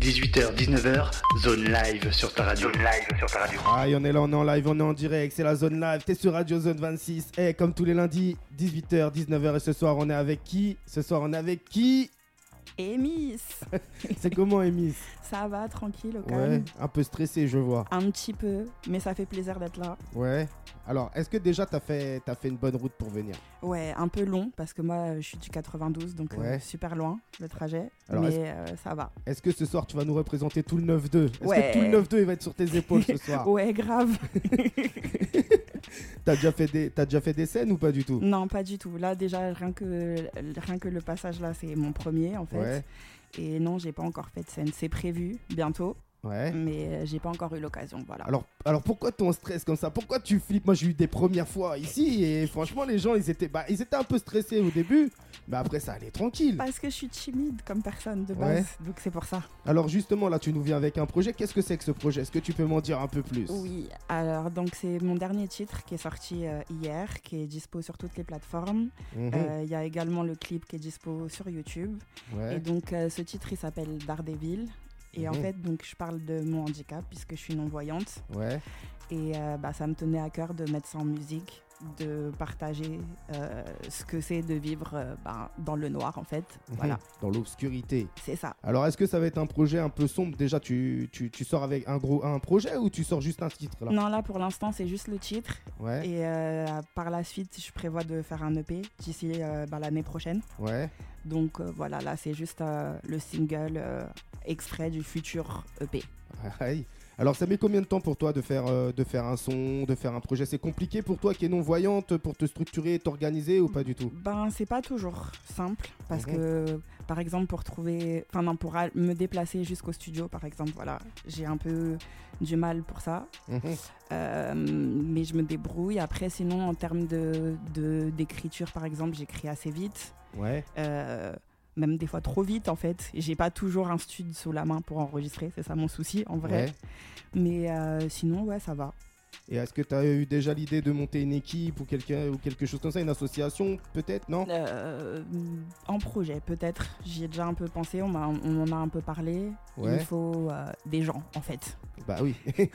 18h, 19h, zone live sur ta radio. Zone live sur ta radio. Ah, on est là, on est en live, on est en direct, c'est la zone live, t'es sur Radio Zone 26. Et comme tous les lundis, 18h, 19h, et ce soir, on est avec qui? Ce soir, on est avec qui? Emis C'est comment, Emis Ça va, tranquille, au Ouais, calme. un peu stressé, je vois. Un petit peu, mais ça fait plaisir d'être là. Ouais. Alors, est-ce que déjà, t'as fait, fait une bonne route pour venir? Ouais, un peu long, parce que moi, je suis du 92, donc euh, Ouais. super loin, le trajet. Alors, mais euh, ça va. Est-ce que ce soir, tu vas nous représenter tout le 9-2 Est-ce Ouais. que tout le 9-2, il va être sur tes épaules ce soir? Ouais, grave. T'as déjà, fait des- t'as déjà fait des scènes ou pas du tout? Non, pas du tout. Là, déjà, rien que, rien que le passage là, c'est mon premier, en fait. Ouais. Et non, j'ai pas encore fait de scène. C'est prévu bientôt, Ouais. mais euh, j'ai pas encore eu l'occasion. Voilà. Alors, alors pourquoi ton stress comme ça? Pourquoi tu flippes? Moi j'ai eu des premières fois ici et franchement les gens ils étaient, bah, ils étaient un peu stressés au début, mais après ça allait tranquille. Parce que je suis timide comme personne de Ouais. base, donc c'est pour ça. Alors justement là tu nous viens avec un projet, qu'est-ce que c'est que ce projet? Est-ce que tu peux m'en dire un peu plus? Oui, alors donc c'est mon dernier titre qui est sorti euh, hier, qui est dispo sur toutes les plateformes. Mhm. Euh, Il y a également le clip qui est dispo sur YouTube. Ouais. Et donc euh, ce titre il s'appelle Daredevil. Et en Mhm. fait donc je parle de mon handicap puisque je suis non voyante. Ouais. Et euh, bah, ça me tenait à cœur de mettre ça en musique, de partager euh, ce que c'est de vivre euh, bah, dans le noir en fait. Mhm. Voilà, Dans l'obscurité. c'est ça. Alors est-ce que ça va être un projet un peu sombre? Déjà tu, tu, tu sors avec un gros un projet ou tu sors juste un titre là? Non là pour l'instant c'est juste le titre. Ouais. Et euh, par la suite je prévois de faire un EP d'ici bah, l'année prochaine. Ouais. Donc voilà, là c'est juste le single extrait du futur EP. Alors ça met combien de temps pour toi de faire, euh, de faire un son, de faire un projet? C'est compliqué pour toi qui es non-voyante pour te structurer, t'organiser ou pas du tout? Ben c'est pas toujours simple parce Mhm. que par exemple pour trouver, enfin non pour me déplacer jusqu'au studio par exemple, voilà, j'ai un peu du mal pour ça, Mhm. Euh, mais je me débrouille. Après sinon en termes de de- d'écriture par exemple, j'écris assez vite. Ouais. Euh, même des fois trop vite en fait. J'ai pas toujours un studio sous la main pour enregistrer, c'est ça mon souci en vrai. Ouais. Mais euh, sinon ouais ça va. Et est-ce que tu as eu déjà l'idée de monter une équipe ou, quelqu'un ou quelque chose comme ça, une association peut-être, non? Euh, en projet, peut-être. J'y ai déjà un peu pensé, on, on en a un peu parlé. Ouais. Il faut euh, des gens, en fait. Bah oui.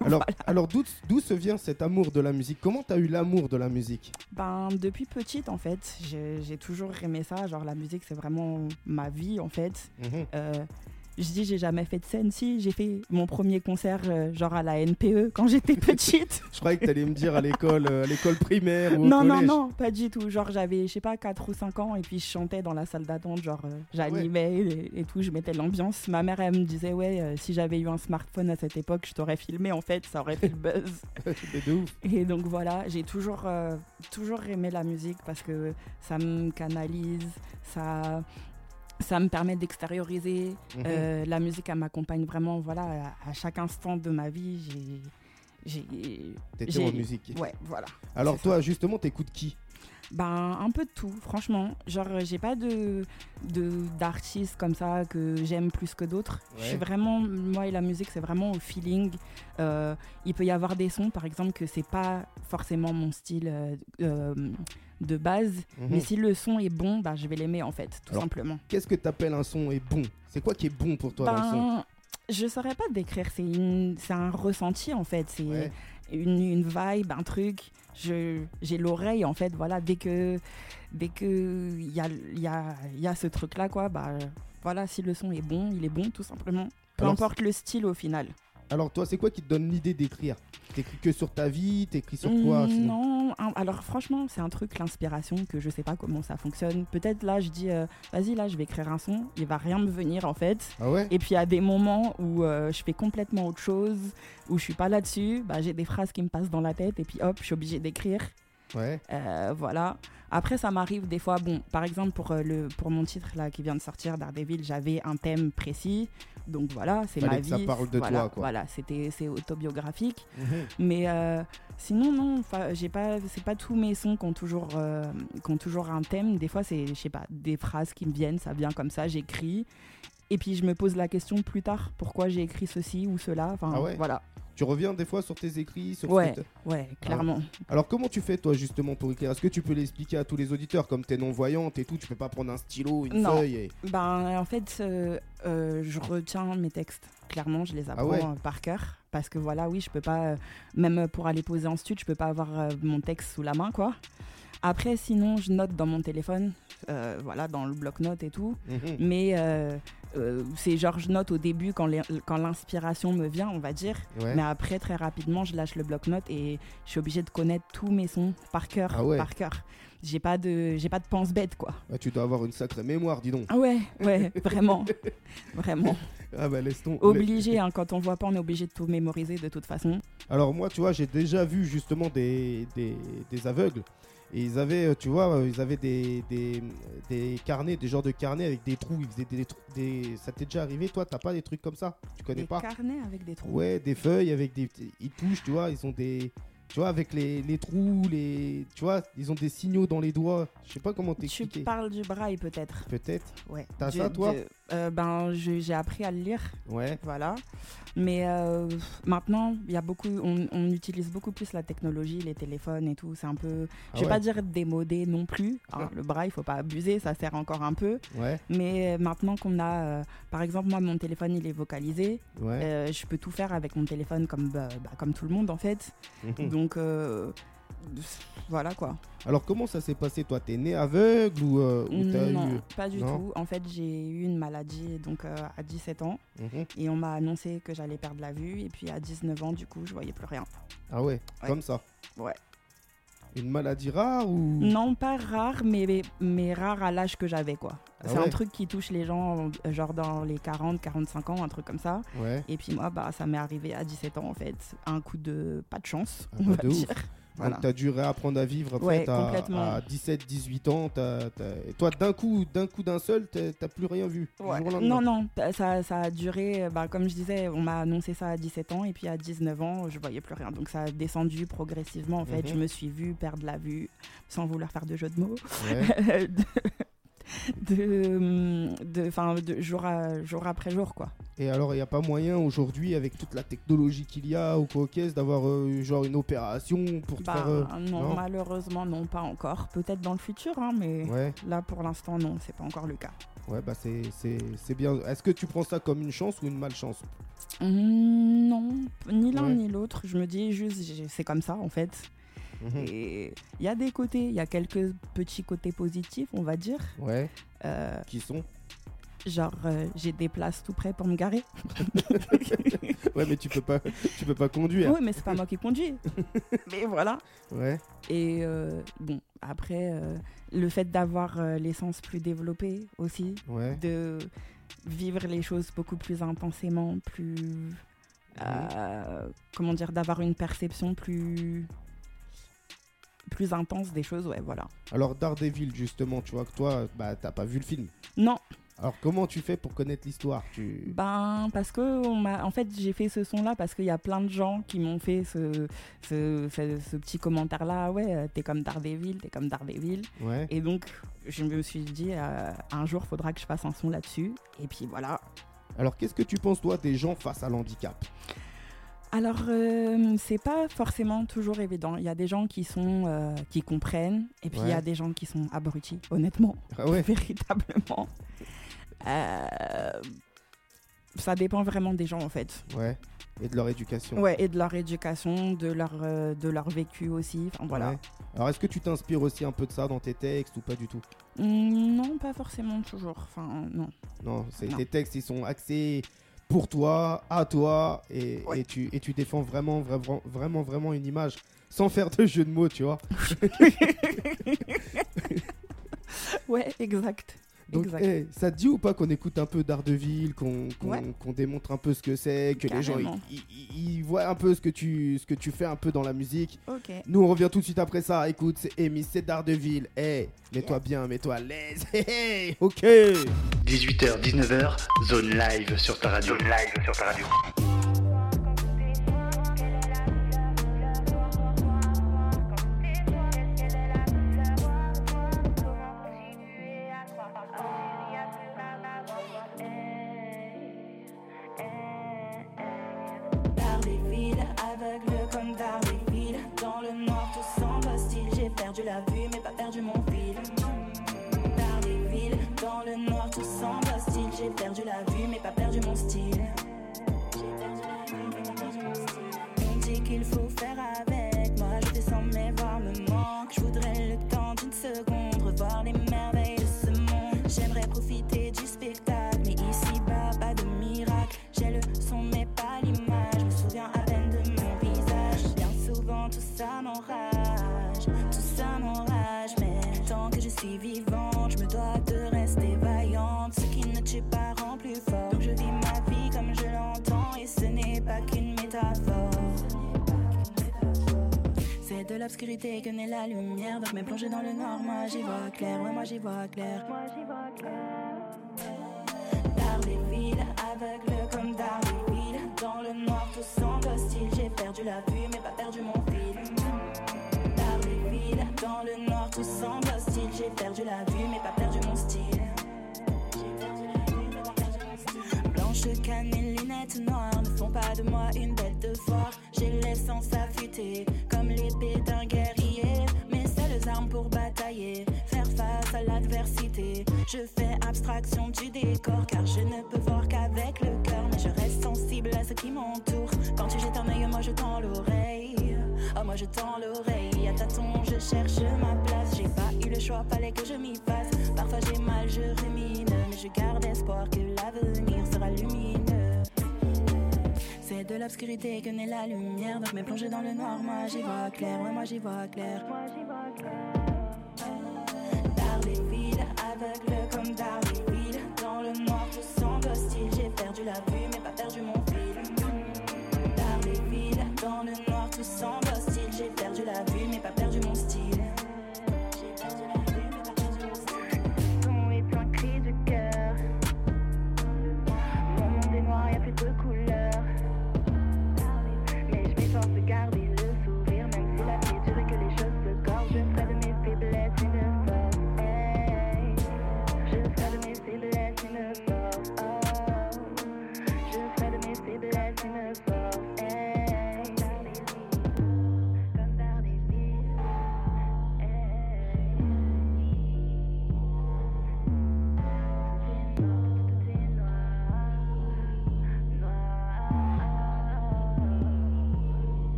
alors, alors d'où, d'où se vient cet amour de la musique? Comment tu as eu l'amour de la musique? Ben, depuis petite, en fait, j'ai toujours aimé ça. Genre, la musique, c'est vraiment ma vie, en fait. Euh, je dis, j'ai jamais fait de scène. Si, j'ai fait mon premier concert, euh, genre à la NPE, quand j'étais petite. Je croyais que tu allais me dire à l'école, euh, à l'école primaire ou au non, non, collège. non, pas du tout. Genre, j'avais, je sais pas, 4 ou 5 ans, et puis je chantais dans la salle d'attente. Genre, euh, j'animais et, et tout, je mettais l'ambiance. Ma mère, elle me disait, ouais, si j'avais eu un smartphone à cette époque, je t'aurais filmé, en fait, ça aurait fait le buzz. De ouf. Et donc voilà, j'ai toujours, toujours aimé la musique parce que ça me canalise, ça, ça me permet d'extérioriser. Mhm. Euh, la musique, elle m'accompagne vraiment voilà, à, à chaque instant de ma vie. J'ai, T'étais en musique. Ouais, voilà. Alors toi, justement, t'écoutes qui? Ben, un peu de tout, franchement. Genre, j'ai pas de, de d'artistes comme ça que j'aime plus que d'autres. Je suis vraiment, moi et la musique, c'est vraiment au feeling. Euh, il peut y avoir des sons, par exemple, que c'est pas forcément mon style euh, euh, de base, Mhm. mais si le son est bon, bah, je vais l'aimer en fait, tout Alors, simplement. Qu'est-ce que t'appelles un son est bon? C'est quoi qui est bon pour toi dans le son? Ben, je saurais pas décrire, c'est une- c'est un ressenti en fait, c'est Ouais. une, une vibe, un truc. Je- J'ai l'oreille en fait, voilà, dès que dès que il y a, y, a, y a ce truc là, quoi, bah voilà, si le son est bon, il est bon tout simplement. Peu Alors, importe le style au final. Alors toi, c'est quoi qui te donne l'idée d'écrire? T'écris que sur ta vie T'écris sur quoi? Mm, Non, alors franchement, c'est un truc, l'inspiration, que je sais pas comment ça fonctionne. Peut-être là, je dis, euh, vas-y, là, je vais écrire un son, il va rien me venir en fait. Ah ouais? Et puis à des moments où euh, je fais complètement autre chose, où je suis pas là-dessus, bah, j'ai des phrases qui me passent dans la tête et puis hop, je suis obligée d'écrire. Ouais. Euh, voilà. Après, ça m'arrive des fois. Bon, par exemple, pour, euh, le, pour mon titre là qui vient de sortir, Daredevil, j'avais un thème précis. Donc voilà, c'est ma que ça vie. parle de voilà, toi, quoi. Voilà, c'est autobiographique. Mhm. Mais euh, sinon, non, j'ai pas, c'est pas tous mes sons qui ont toujours, euh, qui ont toujours un thème. Des fois, c'est, je sais pas, des phrases qui me viennent, ça vient comme ça, j'écris. Et puis je me pose la question plus tard, pourquoi j'ai écrit ceci ou cela. Enfin, Ah ouais voilà. Tu reviens des fois sur tes écrits sur Ouais, ouais, clairement. Alors comment tu fais toi justement pour écrire? Est-ce que tu peux l'expliquer à tous les auditeurs? Comme t'es non-voyante et tout Tu peux pas prendre un stylo, une Non. feuille et... Ben, en fait, euh, euh, je retiens mes textes. Clairement, je les apprends Ah ouais euh, par cœur. Parce que voilà, oui, je peux pas, euh, même pour aller poser en stud, je peux pas avoir mon texte sous la main, quoi. Après, sinon, je note dans mon téléphone, voilà, dans le bloc-notes et tout. Mhm. Mais euh, c'est genre, je note au début quand les- quand l'inspiration me vient, on va dire. Ouais. Mais après, très rapidement, je lâche le bloc-notes et je suis obligée de connaître tous mes sons par cœur, Ah ouais. par cœur. J'ai pas de, j'ai pas de pense bête, quoi. Ah, tu dois avoir une sacrée mémoire, dis donc. Ah ouais, ouais, vraiment, vraiment. Ah bah laisse. Obligé, hein, quand on voit pas, on est obligé de tout mémoriser de toute façon. Alors moi, tu vois, j'ai déjà vu justement des, des, des aveugles. Et ils avaient, euh, tu vois, euh, ils avaient des, des, des carnets, des genres de carnets avec des trous. Ils faisaient des, trous- des... Ça t'est déjà arrivé, toi T'as pas des trucs comme ça? Tu connais Des pas? carnets avec des trous. Ouais, des feuilles avec des. Ils touchent, tu vois, ils ont des. Tu vois, avec les, les trous, les. Tu vois, ils ont des signaux dans les doigts. Je sais pas comment Tu t'expliquer. parles du braille peut-être. Peut-être. Ouais. T'as ça, toi? de- euh, Ben, j'ai appris à le lire, Ouais. voilà. Mais euh, maintenant, il y a beaucoup, on, on utilise beaucoup plus la technologie, les téléphones et tout. C'est un peu, Ah je vais ouais. pas dire démodé non plus. hein. Le braille, faut pas abuser, ça sert encore un peu. Ouais. Mais euh, maintenant qu'on a, euh, par exemple, moi, mon téléphone, il est vocalisé. Je peux tout faire avec mon téléphone comme, bah, bah, comme tout le monde en fait. Donc voilà quoi. Alors comment ça s'est passé toi? T'es né aveugle ou, euh, ou non, eu pas du non? tout. En fait, j'ai eu une maladie donc euh, à 17 ans Mhm. et on m'a annoncé que j'allais perdre la vue et puis à 19 ans du coup, je voyais plus rien. Ah ouais, Ouais. comme ça? Ouais. Une maladie rare ou? Non, pas rare, mais, mais rare à l'âge que j'avais quoi. Ah C'est ouais? un truc qui touche les gens euh, genre dans les 40, 45 ans, un truc comme ça. Ouais. Et puis moi, bah, ça m'est arrivé à 17 ans en fait. Un coup de pas de chance, Ah on bah, va de ouf. Voilà. Donc t'as dû réapprendre à vivre en Ouais, à, à 17-18 ans. t'as- t'as- Et toi d'un coup, d'un coup d'un seul, t'as plus rien vu. Ouais. Non, non, ça, ça a duré, bah, comme je disais, on m'a annoncé ça à 17 ans et puis à 19 ans, je voyais plus rien. Donc ça a descendu progressivement en fait. Mhm. Je me suis vue perdre la vue sans vouloir faire de jeu de mots. Ouais. de, de, de, de jour, à, jour après jour quoi. Et alors, il n'y a pas moyen aujourd'hui, avec toute la technologie qu'il y a au Caucase, d'avoir euh, genre une opération pour te Bah, faire. euh, non, non malheureusement, non, pas encore. Peut-être dans le futur, hein, mais Ouais, là pour l'instant, non, c'est pas encore le cas. ouais, bah c'est- c'est c'est bien. Est-ce que tu prends ça comme une chance ou une malchance? Hum, non, ni l'un Ouais. ni l'autre. Je me dis juste, c'est comme ça en fait. Mhm. Et il y a des côtés, il y a quelques petits côtés positifs, on va dire. Ouais, Euh, qui sont? Genre, euh, j'ai des places tout près pour me garer. Ouais, mais tu peux pas, tu peux pas conduire. oui, mais c'est pas moi qui conduis. mais voilà. Ouais, Et euh, bon, après, le fait d'avoir euh, l'essence plus développée aussi, ouais. de vivre les choses beaucoup plus intensément, plus. euh, comment dire, d'avoir une perception plus. Plus intense des choses, ouais, voilà. Alors Daredevil, justement, tu vois que toi, bah t'as pas vu le film. Non, Alors comment tu fais pour connaître l'histoire? Tu... Ben, parce que on m'a, en fait, j'ai fait ce son-là parce qu'il y a plein de gens qui m'ont fait ce, ce, ce- ce petit commentaire-là. Ouais, euh, t'es comme Daredevil, t'es comme Daredevil. Ouais. Et donc, je me suis dit, euh, un jour, faudra que je fasse un son là-dessus. Et puis voilà. Alors qu'est-ce que tu penses toi des gens face à l'handicap? Alors, euh, c'est pas forcément toujours évident. Il y a des gens qui sont, euh, qui comprennent, et puis il y a des gens qui sont abrutis, honnêtement, Ah ouais. véritablement. Euh, ça dépend vraiment des gens, en fait. Ouais. Et de leur éducation. Ouais, et de leur éducation, de leur, euh, de leur vécu aussi. Enfin, voilà. Ouais. Alors est-ce que tu t'inspires aussi un peu de ça dans tes textes ou pas du tout? Mm, non, pas forcément toujours. Enfin, non. Non, c'est Non. tes textes, ils sont axés pour toi, à toi, et, Ouais. et tu, et tu défends vraiment, vraiment, vraiment, vraiment une image sans faire de jeu de mots, tu vois. Ouais, exact. Donc, ça te dit ou pas qu'on écoute un peu d'Ardeville, qu'on Ouais. démontre un peu ce que c'est, que les gens ils, voient un peu ce que, tu, ce que tu fais un peu dans la musique? Nous, on revient tout de suite après ça. Écoute, c'est Amy, c'est d'Ardeville. Eh, mets-toi bien, mets-toi à l'aise. Hey, hey, ok. 18h, 19h, zone live sur ta radio. Zone live sur ta radio. Suis vivante, je me dois de rester vaillante. Ce qui ne tue pas rend plus fort. Donc je vis ma vie comme je l'entends, et ce n'est pas qu'une métaphore. C'est de l'obscurité que naît la lumière. Donc même plongé dans le noir, moi j'y vois clair. Ouais, moi j'y vois clair. Moi j'y vois clair. Par les villes, aveugle comme Darwin. Dans le noir, tout semble hostile. J'ai perdu la vue, mais pas perdu mon fil. Dans le noir, tout semble hostile. J'ai perdu la vue, mais pas perdu mon style. Blanche canne et lunettes noires ne font pas de moi une bête de foire. J'ai l'essence affûtée, comme l'épée d'un guerrier. Mes seules armes pour batailler, faire face à l'adversité. Je fais abstraction du décor, car je ne peux voir qu'avec le cœur. Mais je reste sensible à ce qui m'entoure. Quand tu jettes un œil, moi je tends l'oreille. Oh, moi je tends l'oreille. À tâtons, je cherche ma place. J'ai pas eu le choix, fallait que je m'y fasse. Parfois j'ai mal, je rumine. Mais je garde espoir que l'avenir sera lumineux. C'est de l'obscurité que naît la lumière. Donc même plongé dans le noir, moi j'y vois clair. Ouais, moi j'y vois clair. Moi j'y vois clair. Par les villes, aveugle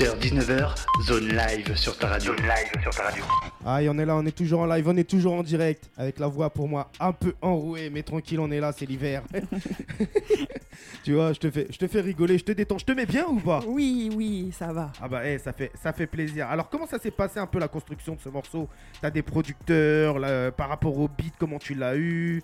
19h zone live sur ta radio. Zone live sur ta radio. Aïe, on est là, on est toujours en live, on est toujours en direct. Avec la voix pour moi un peu enrouée, mais tranquille, on est là, c'est l'hiver. tu vois, je te fais, je te fais rigoler, je te détends, je te mets bien ou pas? Oui, oui, ça va. Ah bah, hey, ça fait, ça fait plaisir. Alors, comment ça s'est passé un peu la construction de ce morceau? T'as des producteurs, par rapport au beat, comment tu l'as eu?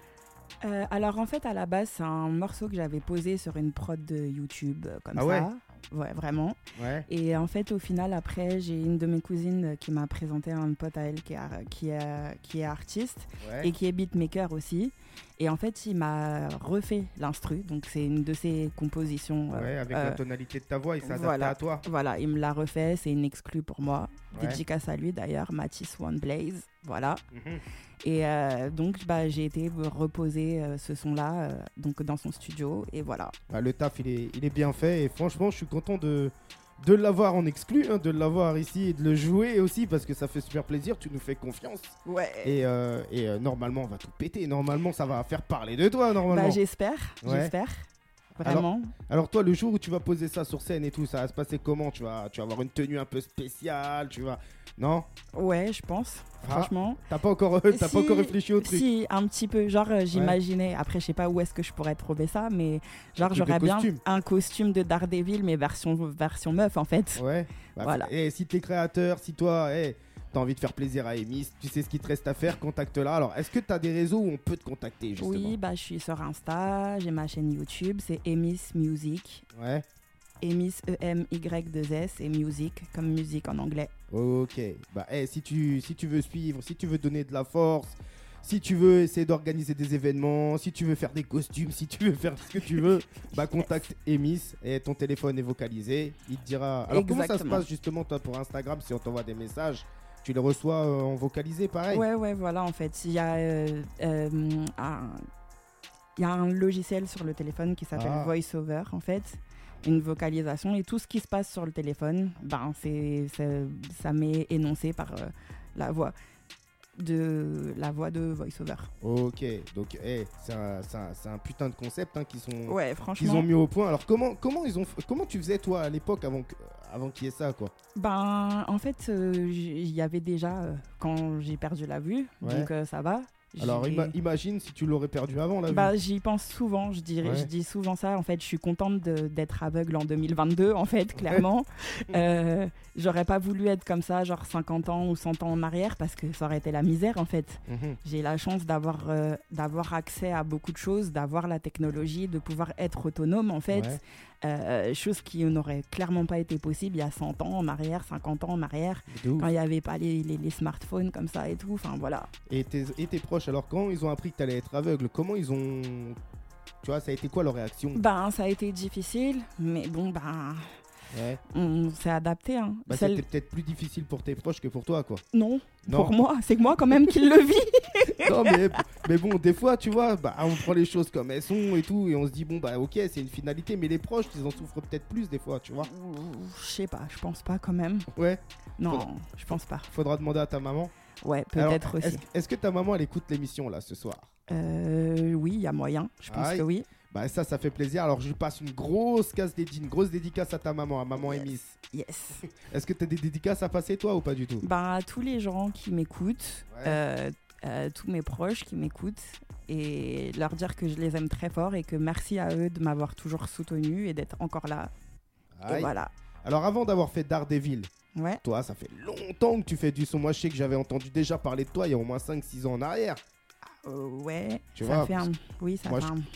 Euh, alors en fait à la base c'est un morceau que j'avais posé sur une prod de YouTube euh, comme ah ça. Ouais, vraiment. Ouais. Et en fait, au final, après, j'ai une de mes cousines qui m'a présenté un pote à elle qui est, ar- qui est, qui est artiste Ouais. et qui est beatmaker aussi. Et en fait, il m'a refait l'instru. Donc, c'est une de ses compositions. euh, Ouais, avec euh, la tonalité de ta voix, il s'est adapté voilà. à toi. Voilà, il me l'a refait. C'est une exclue pour moi. Ouais. Dédicace à lui d'ailleurs, Matisse One Blaze. Voilà. Mhm. Et euh, donc, bah, j'ai été reposer euh, ce son-là euh, donc dans son studio. Et voilà. Bah, le taf, il est, il est bien fait. Et franchement, je suis content de, de l'avoir en exclu, hein, de l'avoir ici et de le jouer aussi parce que ça fait super plaisir. Tu nous fais confiance. Ouais. Et, euh, et, euh, normalement, on va tout péter. Normalement, ça va faire parler de toi, normalement. Bah, j'espère. Ouais. J'espère. Alors- Vraiment. Alors toi, le jour où tu vas poser ça sur scène et tout, ça va se passer comment tu vas, tu vas avoir une tenue un peu spéciale, tu vas... Non? Ouais, je pense. Ah. Franchement. T'as pas encore, t'as pas encore réfléchi au truc Si, un petit peu. Genre, euh, j'imaginais. Après, je sais pas où est-ce que je pourrais trouver ça, mais genre, j'aurais bien un costume de Daredevil, mais version, version meuf, en fait. Ouais. Bah, Voilà. Et si t'es créateur, si toi, hey, t'as envie de faire plaisir à Emis, tu sais ce qu'il te reste à faire, contacte-la. Alors, est-ce que t'as des réseaux où on peut te contacter justement Oui, bah, je suis sur Insta, j'ai ma chaîne YouTube, c'est Emis Music. Ouais. Emis, E E-M-Y-2-S, et Music, comme musique en anglais. Ok. Bah, hey, si tu, si tu veux suivre, si tu veux donner de la force, si tu veux essayer d'organiser des événements, si tu veux faire des costumes, si tu veux faire ce que tu veux, bah contacte Emis et ton téléphone est vocalisé. Il te dira. Alors comment ça se passe justement toi pour Instagram si on t'envoie des messages Tu les reçois euh, en vocalisé, pareil Ouais, ouais, voilà, en fait. Il y a euh, euh, un... Il y a un logiciel sur le téléphone qui s'appelle Ah. VoiceOver, en fait, une vocalisation, et tout ce qui se passe sur le téléphone, ben, c'est, c'est- ça m'est énoncé par euh, la voix de la voix de VoiceOver. Ok, donc eh, c'est un, putain de concept hein, qu'ils sont, Ouais, ont mis au point. Alors comment, comment, ils ont, comment tu faisais toi à l'époque avant, avant qu'il y ait ça quoi? Ben, en fait, euh, il y avait déjà euh, quand j'ai perdu la vue, Ouais. donc euh, ça va. Alors ima- imagine si tu l'aurais perdu avant Bah, j'y pense souvent, je, dirais, Ouais. je dis souvent ça. En fait, je suis contente d'être aveugle en 2022, en fait, clairement. Euh, J'aurais pas voulu être comme ça, genre 50 ans ou 100 ans en arrière, parce que ça aurait été la misère, en fait. Mhm. J'ai la chance d'avoir euh, d'avoir accès à beaucoup de choses, d'avoir la technologie, de pouvoir être autonome, en fait. Ouais. Euh, chose qui n'aurait clairement pas été possible il y a 100 ans en arrière, 50 ans en arrière, quand il n'y avait pas les, les- les smartphones comme ça et tout. Enfin, voilà. Et, tes, et tes proches, alors quand ils ont appris que tu allais être aveugle, comment ils ont. Tu vois, ça a été quoi leur réaction? Ben, ça a été difficile, mais bon, ben, Ouais. on s'est adapté. Hein. Bah, Celle- C'était peut-être plus difficile pour tes proches que pour toi, quoi. Non, Non. pour moi, c'est moi quand même qui le vis. non, mais, mais bon, des fois, tu vois, bah, on prend les choses comme elles sont et tout, et on se dit, bon, bah, ok, c'est une finalité, mais les proches, ils en souffrent peut-être plus des fois, tu vois. Je sais pas, je pense pas quand même. Ouais, Non, Faudra- je pense pas. faudra demander à ta maman. Ouais, peut-être aussi. Est-ce que ta maman, elle écoute l'émission, là, ce soir? Euh, oui, il y a moyen. Je pense Aïe. que oui. Bah, ça, ça fait plaisir. Alors, je passe une grosse casse dédi- une grosse dédicace à ta maman, à maman Yes. Emis. Yes. Est-ce que tu as des dédicaces à passer, toi, ou pas du tout? Bah, tous les gens qui m'écoutent, Ouais. euh, euh, tous mes proches qui m'écoutent, et leur dire que je les aime très fort et que merci à eux de m'avoir toujours soutenu et d'être encore là. Et voilà. Alors, avant d'avoir fait Daredevil, Ouais. toi, ça fait longtemps que tu fais du son. Moi, je sais que j'avais entendu déjà parler de toi il y a au moins 5-6 ans en arrière. Euh, ouais. Tu ça vois, un... Oui, ça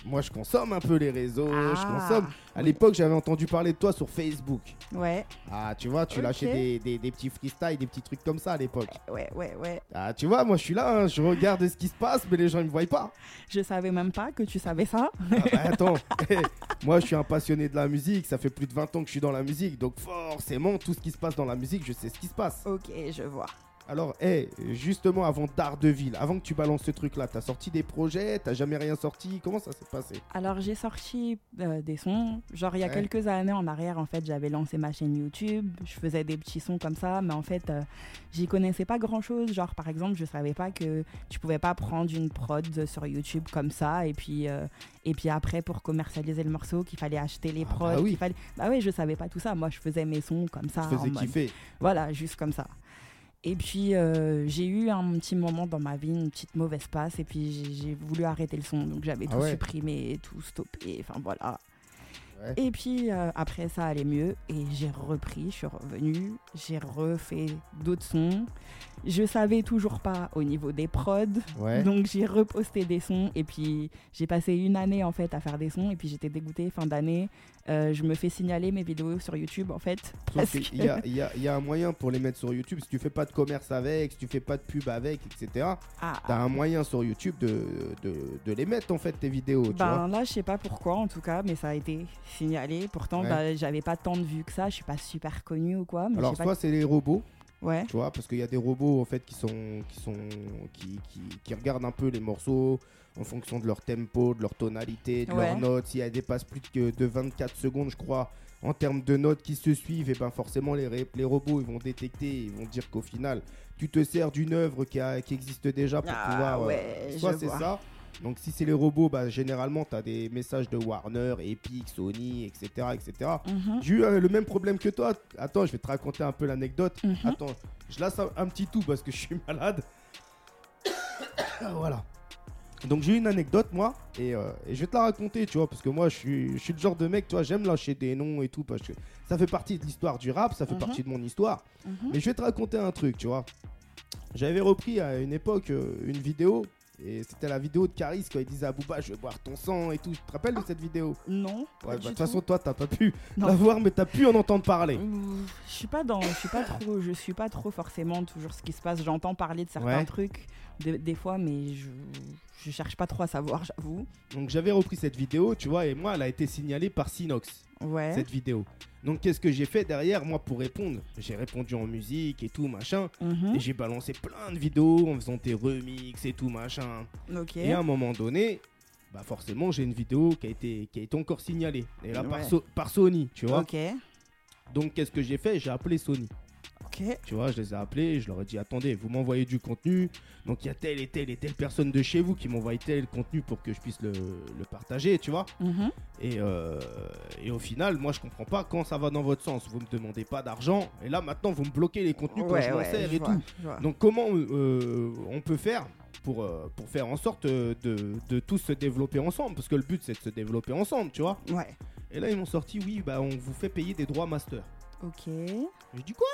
moi, je consomme un peu les réseaux, je Ah, consomme. À l'époque, j'avais entendu parler de toi sur Facebook. Ouais, Ah, tu vois, tu lâchais des, des- des petits freestyles, des petits trucs comme ça à l'époque. ouais, ouais, ouais. Ah, tu vois, moi, je suis là, hein, je regarde ce qui se passe, mais les gens, ils me voient pas. Je savais même pas que tu savais ça. Ah, bah, attends, eh, moi, je suis un passionné de la musique, ça fait plus de 20 ans que je suis dans la musique, donc forcément, tout ce qui se passe dans la musique, je sais ce qui se passe. Ok, je vois. Alors, eh, justement, avant Daredevil, avant que tu balances ce truc-là, t'as sorti des projets, t'as jamais rien sorti, comment ça s'est passé? Alors j'ai sorti euh, des sons, genre il y a Ouais. quelques années en arrière en fait j'avais lancé ma chaîne YouTube, je faisais des petits sons comme ça mais en fait euh, j'y connaissais pas grand chose, genre par exemple je savais pas que tu pouvais pas prendre une prod sur YouTube comme ça et puis euh, et puis après pour commercialiser le morceau qu'il fallait acheter les Ah, prods, bah oui. fallait bah ouais je savais pas tout ça, moi je faisais mes sons comme ça Je en faisais mode- kiffer. voilà, juste comme ça. Et puis euh, j'ai eu un petit moment dans ma vie, une petite mauvaise passe, et puis j'ai- voulu arrêter le son, donc j'avais Ah tout ouais. supprimé, tout stoppé, enfin voilà. Ouais. Et puis euh, après ça allait mieux, et j'ai repris, je suis revenue, j'ai refait d'autres sons. Je savais toujours pas au niveau des prods, Ouais. donc j'ai reposté des sons, et puis j'ai passé une année en fait à faire des sons, et puis j'étais dégoûtée, fin d'année. Euh, je me fais signaler mes vidéos sur YouTube en fait. Sauf parce qu'il que- y a, il y a- il y a un moyen pour les mettre sur YouTube. Si tu fais pas de commerce avec, si tu fais pas de pub avec, etc., Ah, t'as un moyen sur YouTube de, de, de les mettre en fait tes vidéos. Tu vois Ben là, je sais pas pourquoi en tout cas, mais ça a été signalé. Pourtant, Ouais. bah, j'avais pas tant de vues que ça. Je suis pas super connue ou quoi. Mais Alors soit c'est les robots. Ouais. tu vois, parce qu'il y a des robots en fait qui sont qui sont qui, qui, qui regardent un peu les morceaux en fonction de leur tempo, de leur tonalité, de Ouais. leurs notes. Si elles dépassent plus que de 24 secondes, je crois, en termes de notes qui se suivent, et ben forcément les, les robots ils vont détecter, ils vont dire qu'au final tu te sers d'une œuvre qui, a- qui existe déjà pour Ah, pouvoir. euh, ouais, soit je c'est ça. Donc si c'est les robots, bah, généralement tu as des messages de Warner, Epic, Sony, etc. etc. Mhm. J'ai eu euh, le même problème que toi. Attends, je vais te raconter un peu l'anecdote. Mhm. Attends, je laisse un, un petit tout parce que je suis malade. voilà. Donc j'ai eu une anecdote moi et, euh, et je vais te la raconter, tu vois, parce que moi je suis, je suis le genre de mec, tu vois, j'aime lâcher des noms et tout parce que ça fait partie de l'histoire du rap, ça fait Mhm. partie de mon histoire. Mais je vais te raconter un truc, tu vois. J'avais repris à une époque euh, une vidéo et c'était la vidéo de Caris quand il disait à Booba je vais boire ton sang et tout. Tu te rappelles de cette vidéo? Non. Ouais, bah, de toute tout. façon toi t'as pas pu Non. la voir mais t'as pu en entendre parler. Je suis pas dans, je suis pas trop, je suis pas trop forcément toujours ce qui se passe. J'entends parler de certains Ouais. trucs de- des fois, mais je, je cherche pas trop à savoir, j'avoue. Donc j'avais repris cette vidéo, tu vois, et moi elle a été signalée par Sinox, Ouais. cette vidéo. Donc qu'est-ce que j'ai fait derrière moi pour répondre? J'ai répondu en musique et tout machin. Mhm. Et j'ai balancé plein de vidéos en faisant des remixes et tout machin. Et à un moment donné, bah forcément j'ai une vidéo qui a été, qui a été encore signalée. Et là par, Ouais. So- par Sony, tu vois. Donc qu'est-ce que j'ai fait? J'ai appelé Sony. Tu vois, je les ai appelés, je leur ai dit attendez, vous m'envoyez du contenu. Donc il y a telle et telle et telle personne de chez vous qui m'envoie tel contenu pour que je puisse le, le partager, tu vois. Mhm. Et, euh, et au final, moi je comprends pas quand ça va dans votre sens. Vous me demandez pas d'argent et là maintenant vous me bloquez les contenus quand Ouais, je m'en ouais, sers et vois, tout. Donc comment euh, on peut faire pour, euh, pour faire en sorte de, de tous se développer ensemble? Parce que le but c'est de se développer ensemble, tu vois. Ouais. Et là ils m'ont sorti oui, bah on vous fait payer des droits master. Ok. Je dis quoi?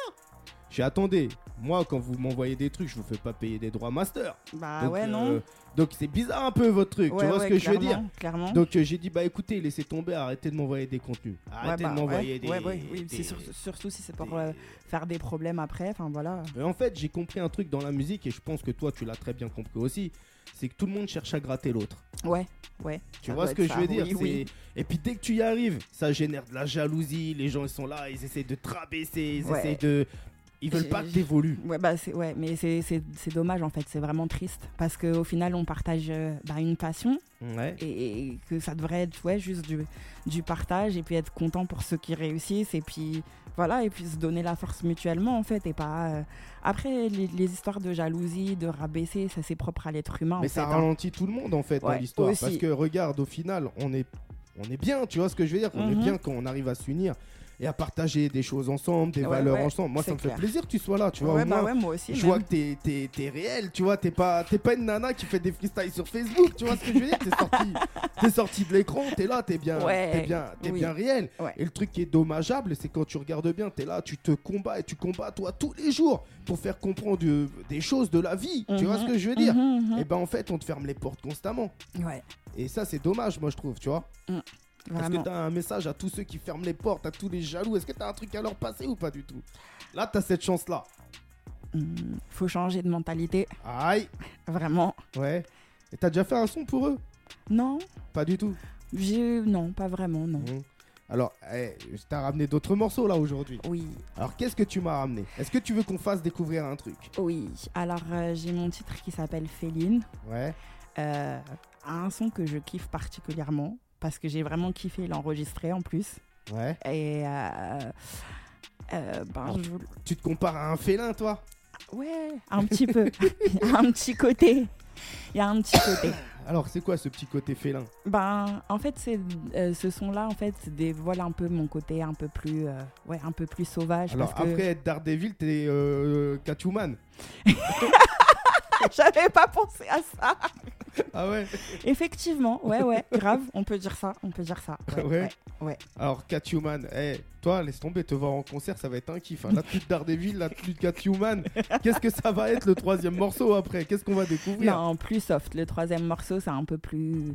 J'ai attendez, moi quand vous m'envoyez des trucs, je vous fais pas payer des droits master. Bah donc, ouais, euh, non. donc c'est bizarre un peu votre truc, Ouais, tu vois ouais, ce que je veux dire clairement, Clairement. Donc euh, j'ai dit bah écoutez, laissez tomber, arrêtez de m'envoyer des contenus. Arrêtez bah, de m'envoyer ouais, des. ouais, ouais, oui, des- c'est sur- surtout si c'est pour des- euh, faire des problèmes après. Enfin voilà. En fait, j'ai compris un truc dans la musique et je pense que toi tu l'as très bien compris aussi. C'est que tout le monde cherche à gratter l'autre. Ouais, ouais. Tu vois ce que je veux dire oui, c'est- oui. Et puis dès que tu y arrives, ça génère de la jalousie. Les gens ils sont là, ils essaient de te rabaisser, ils Ouais. essaient de. Ils veulent pas t'évolues. Ouais, bah c'est ouais, mais c'est- c'est c'est dommage en fait, c'est vraiment triste parce qu'au final on partage euh, bah, une passion Ouais. et, et que ça devrait être ouais, juste du, du partage et puis être content pour ceux qui réussissent et puis voilà et puis se donner la force mutuellement en fait et pas euh, après les, les histoires de jalousie, de rabaisser, ça c'est propre à l'être humain Mais en ça fait, hein. ralentit tout le monde en fait dans Ouais, l'histoire. Parce que regarde, au final, on est, on est bien, tu vois ce que je veux dire? On est Mhm. bien quand on arrive à s'unir et à partager des choses ensemble, des Ouais, valeurs ouais, ensemble. Moi, ça me fait plaisir que tu sois là, tu vois. ouais, bah moins, moi aussi. Je même. vois que t'es, t'es, t'es réel, tu vois, t'es pas, pas une nana qui fait des freestyles sur Facebook, tu vois ce que je veux dire T'es sorti, t'es sorti de l'écran, t'es là, t'es bien, t'es bien, oui. bien réel. Et le truc qui est dommageable, c'est quand tu regardes bien, t'es là, tu te combats et tu combats toi tous les jours pour faire comprendre des choses de la vie, tu vois Mhm, ce que je veux dire mhm, mhm. Et ben en fait, on te ferme les portes constamment. Ouais, Et ça, c'est dommage, moi, je trouve, tu vois. Est-ce que t'as un message à tous ceux qui ferment les portes, à tous les jaloux? Est-ce que t'as un truc à leur passer ou pas du tout? Là, t'as cette chance-là. Hmm, faut changer de mentalité, Aïe vraiment. Ouais. Et t'as déjà fait un son pour eux? Non, Pas du tout. non, pas vraiment, non. Mhm. Alors, eh, je t'ai ramené d'autres morceaux là aujourd'hui. Oui, Alors, qu'est-ce que tu m'as ramené? Est-ce que tu veux qu'on fasse découvrir un truc? Oui. Alors euh, j'ai mon titre qui s'appelle Féline. Ouais. Euh, un son que je kiffe particulièrement parce que j'ai vraiment kiffé l'enregistrer en plus. Ouais. Et euh, euh, ben, je Tu te compares à un félin, toi? Ouais, un petit peu. Il y a un petit côté. Il y a un petit côté. Alors, c'est quoi ce petit côté félin? Ben, en fait, c'est euh, ce son-là, en fait, dévoile un peu mon côté un peu plus, euh, ouais, un peu plus sauvage. Alors, parce que après être Daredevil, t'es Catwoman. j'avais pas pensé à ça. Ah ouais Effectivement, ouais, ouais, grave. On peut dire ça, on peut dire ça. Ouais, Ouais. ouais. Alors, Catwoman, eh, toi, laisse tomber, te voir en concert, ça va être un kiff. hein. De Daredevil, là, plus de Catwoman. Qu'est-ce que ça va être le troisième morceau après? Qu'est-ce qu'on va découvrir? Non, plus soft. Le troisième morceau, c'est un peu plus.